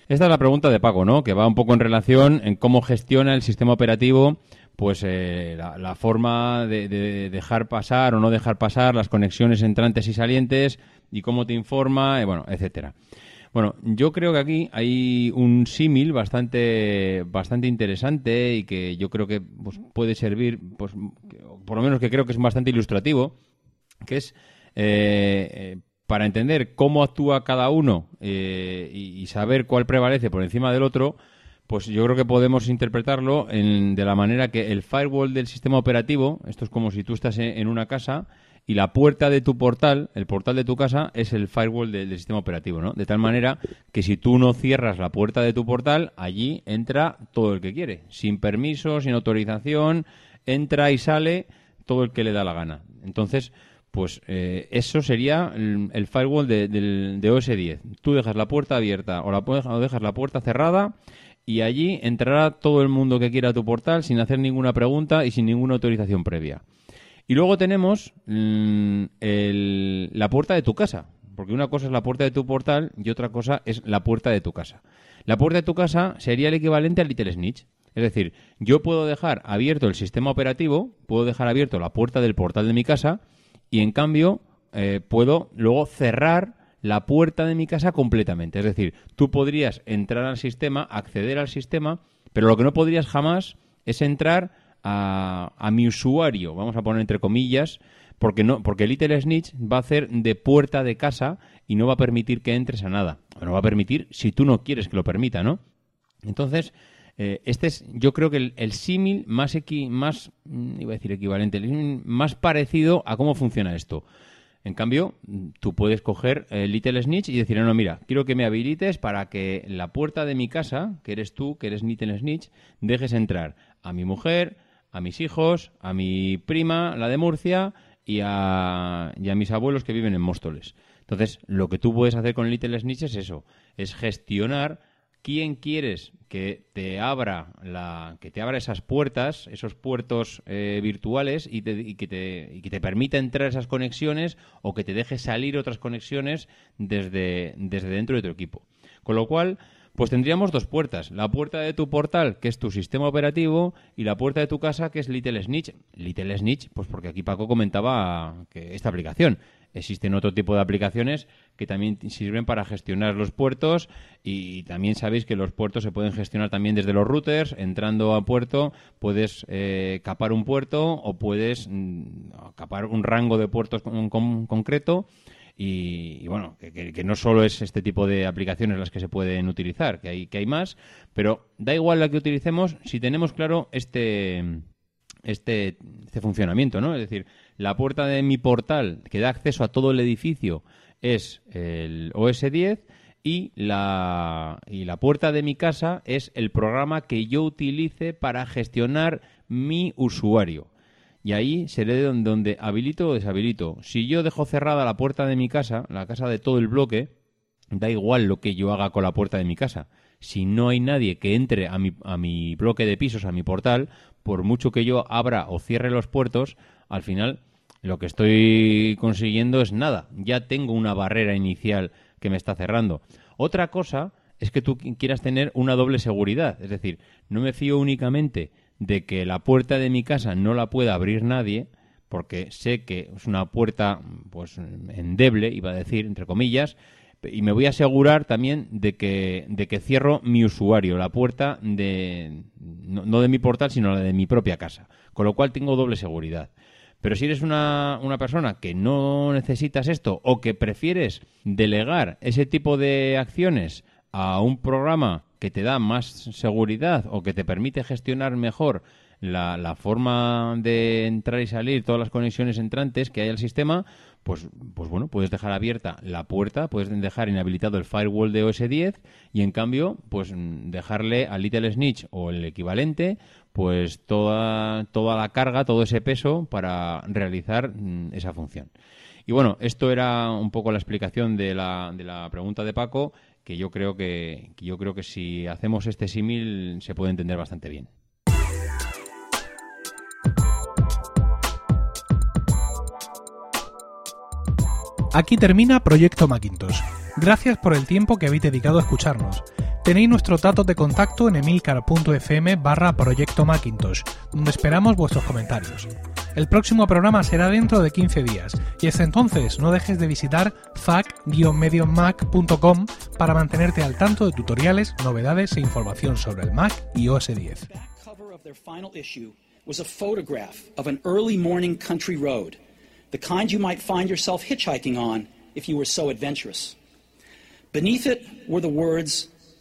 Esta es la pregunta de Paco, ¿no? Que va un poco en relación en cómo gestiona el sistema operativo pues eh, la, forma de, dejar pasar o no dejar pasar las conexiones entrantes y salientes y cómo te informa, eh, bueno, etcétera. Bueno, yo creo que aquí hay un símil bastante, bastante interesante y que yo creo que pues, puede servir, pues, por lo menos que creo que es bastante ilustrativo, que es eh, para entender cómo actúa cada uno y saber cuál prevalece por encima del otro, pues yo creo que podemos interpretarlo de la manera que el firewall del sistema operativo, esto es como si tú estás en, una casa y la puerta de tu portal, el portal de tu casa, es el firewall del sistema operativo, ¿no? De tal manera que si tú no cierras la puerta de tu portal, allí entra todo el que quiere, sin permiso, sin autorización, entra y sale todo el que le da la gana. Entonces, pues eh, eso sería el, firewall de, de, OS 10. Tú dejas la puerta abierta o, la, o dejas la puerta cerrada y allí entrará todo el mundo que quiera a tu portal sin hacer ninguna pregunta y sin ninguna autorización previa. Y luego tenemos mm, la puerta de tu casa, porque una cosa es la puerta de tu portal y otra cosa es la puerta de tu casa. La puerta de tu casa sería el equivalente al Little Snitch. Es decir, yo puedo dejar abierto el sistema operativo, puedo dejar abierto la puerta del portal de mi casa y en cambio eh, puedo luego cerrar la puerta de mi casa completamente. Es decir, tú podrías entrar al sistema, acceder al sistema, pero lo que no podrías jamás es entrar a, mi usuario, vamos a poner entre comillas, porque no, porque Little Snitch va a hacer de puerta de casa y no va a permitir que entres a nada. No va a permitir si tú no quieres que lo permita, ¿no? Entonces, eh, este es, yo creo que el, símil más, más, mm, iba a decir equivalente, más parecido a cómo funciona esto. En cambio, tú puedes coger el Little Snitch y decir, no, mira, quiero que me habilites para que la puerta de mi casa, que eres tú, que eres Little Snitch, dejes entrar a mi mujer, a mis hijos, a mi prima, la de Murcia, y a, y a mis abuelos que viven en Móstoles. Entonces, lo que tú puedes hacer con Little Snitch es eso, es gestionar quién quieres que te abra la que te abra esas puertas esos puertos eh, virtuales y, que te, y, que te, permita entrar esas conexiones o que te deje salir otras conexiones desde, desde dentro de tu equipo con lo cual pues tendríamos dos puertas. La puerta de tu portal, que es tu sistema operativo, y la puerta de tu casa, que es Little Snitch. Little Snitch, pues porque aquí Paco comentaba que esta aplicación. Existen otro tipo de aplicaciones que también sirven para gestionar los puertos y también sabéis que los puertos se pueden gestionar también desde los routers. Entrando a puerto puedes eh, capar un puerto o puedes mm, capar un rango de puertos concreto. Y, bueno, que, no solo es este tipo de aplicaciones las que se pueden utilizar, que hay, que hay más, pero da igual la que utilicemos si tenemos claro este, este, este funcionamiento, ¿no? Es decir, la puerta de mi portal que da acceso a todo el edificio es el OS 10 y la, y la puerta de mi casa es el programa que yo utilice para gestionar mi usuario. Y ahí seré donde, habilito o deshabilito. Si yo dejo cerrada la puerta de mi casa, la casa de todo el bloque, da igual lo que yo haga con la puerta de mi casa. Si no hay nadie que entre a mi, a mi bloque de pisos, a mi portal, por mucho que yo abra o cierre los puertos, al final lo que estoy consiguiendo es nada. Ya tengo una barrera inicial que me está cerrando. Otra cosa es que tú quieras tener una doble seguridad. Es decir, no me fío únicamente de que la puerta de mi casa no la pueda abrir nadie, porque sé que es una puerta pues endeble, iba a decir, entre comillas, y me voy a asegurar también de que, de que cierro mi usuario, la puerta de no de mi portal, sino la de mi propia casa. Con lo cual tengo doble seguridad. Pero si eres una, una, persona que no necesitas esto o que prefieres delegar ese tipo de acciones a un programa que te da más seguridad o que te permite gestionar mejor la, la, forma de entrar y salir, todas las conexiones entrantes que hay al sistema, pues, pues bueno, puedes dejar abierta la puerta, puedes dejar inhabilitado el firewall de OS 10 y en cambio, pues dejarle al Little Snitch o el equivalente, pues toda, toda la carga, todo ese peso para realizar mm, esa función. Y bueno, esto era un poco la explicación de la, de la pregunta de Paco, que yo creo que, que yo creo que si hacemos este símil se puede entender bastante bien. Aquí termina Proyecto Macintosh. Gracias por el tiempo que habéis dedicado a escucharnos. Tenéis nuestros datos de contacto en emilcar.fm barra proyecto Macintosh, donde esperamos vuestros comentarios. El próximo programa será dentro de 15 días y hasta entonces no dejes de visitar fac-mediomac.com para mantenerte al tanto de tutoriales, novedades e información sobre el Mac y OS 10. was a photograph of an early morning country road, the kind you might find yourself hitchhiking on if you were so adventurous. Beneath it were the words,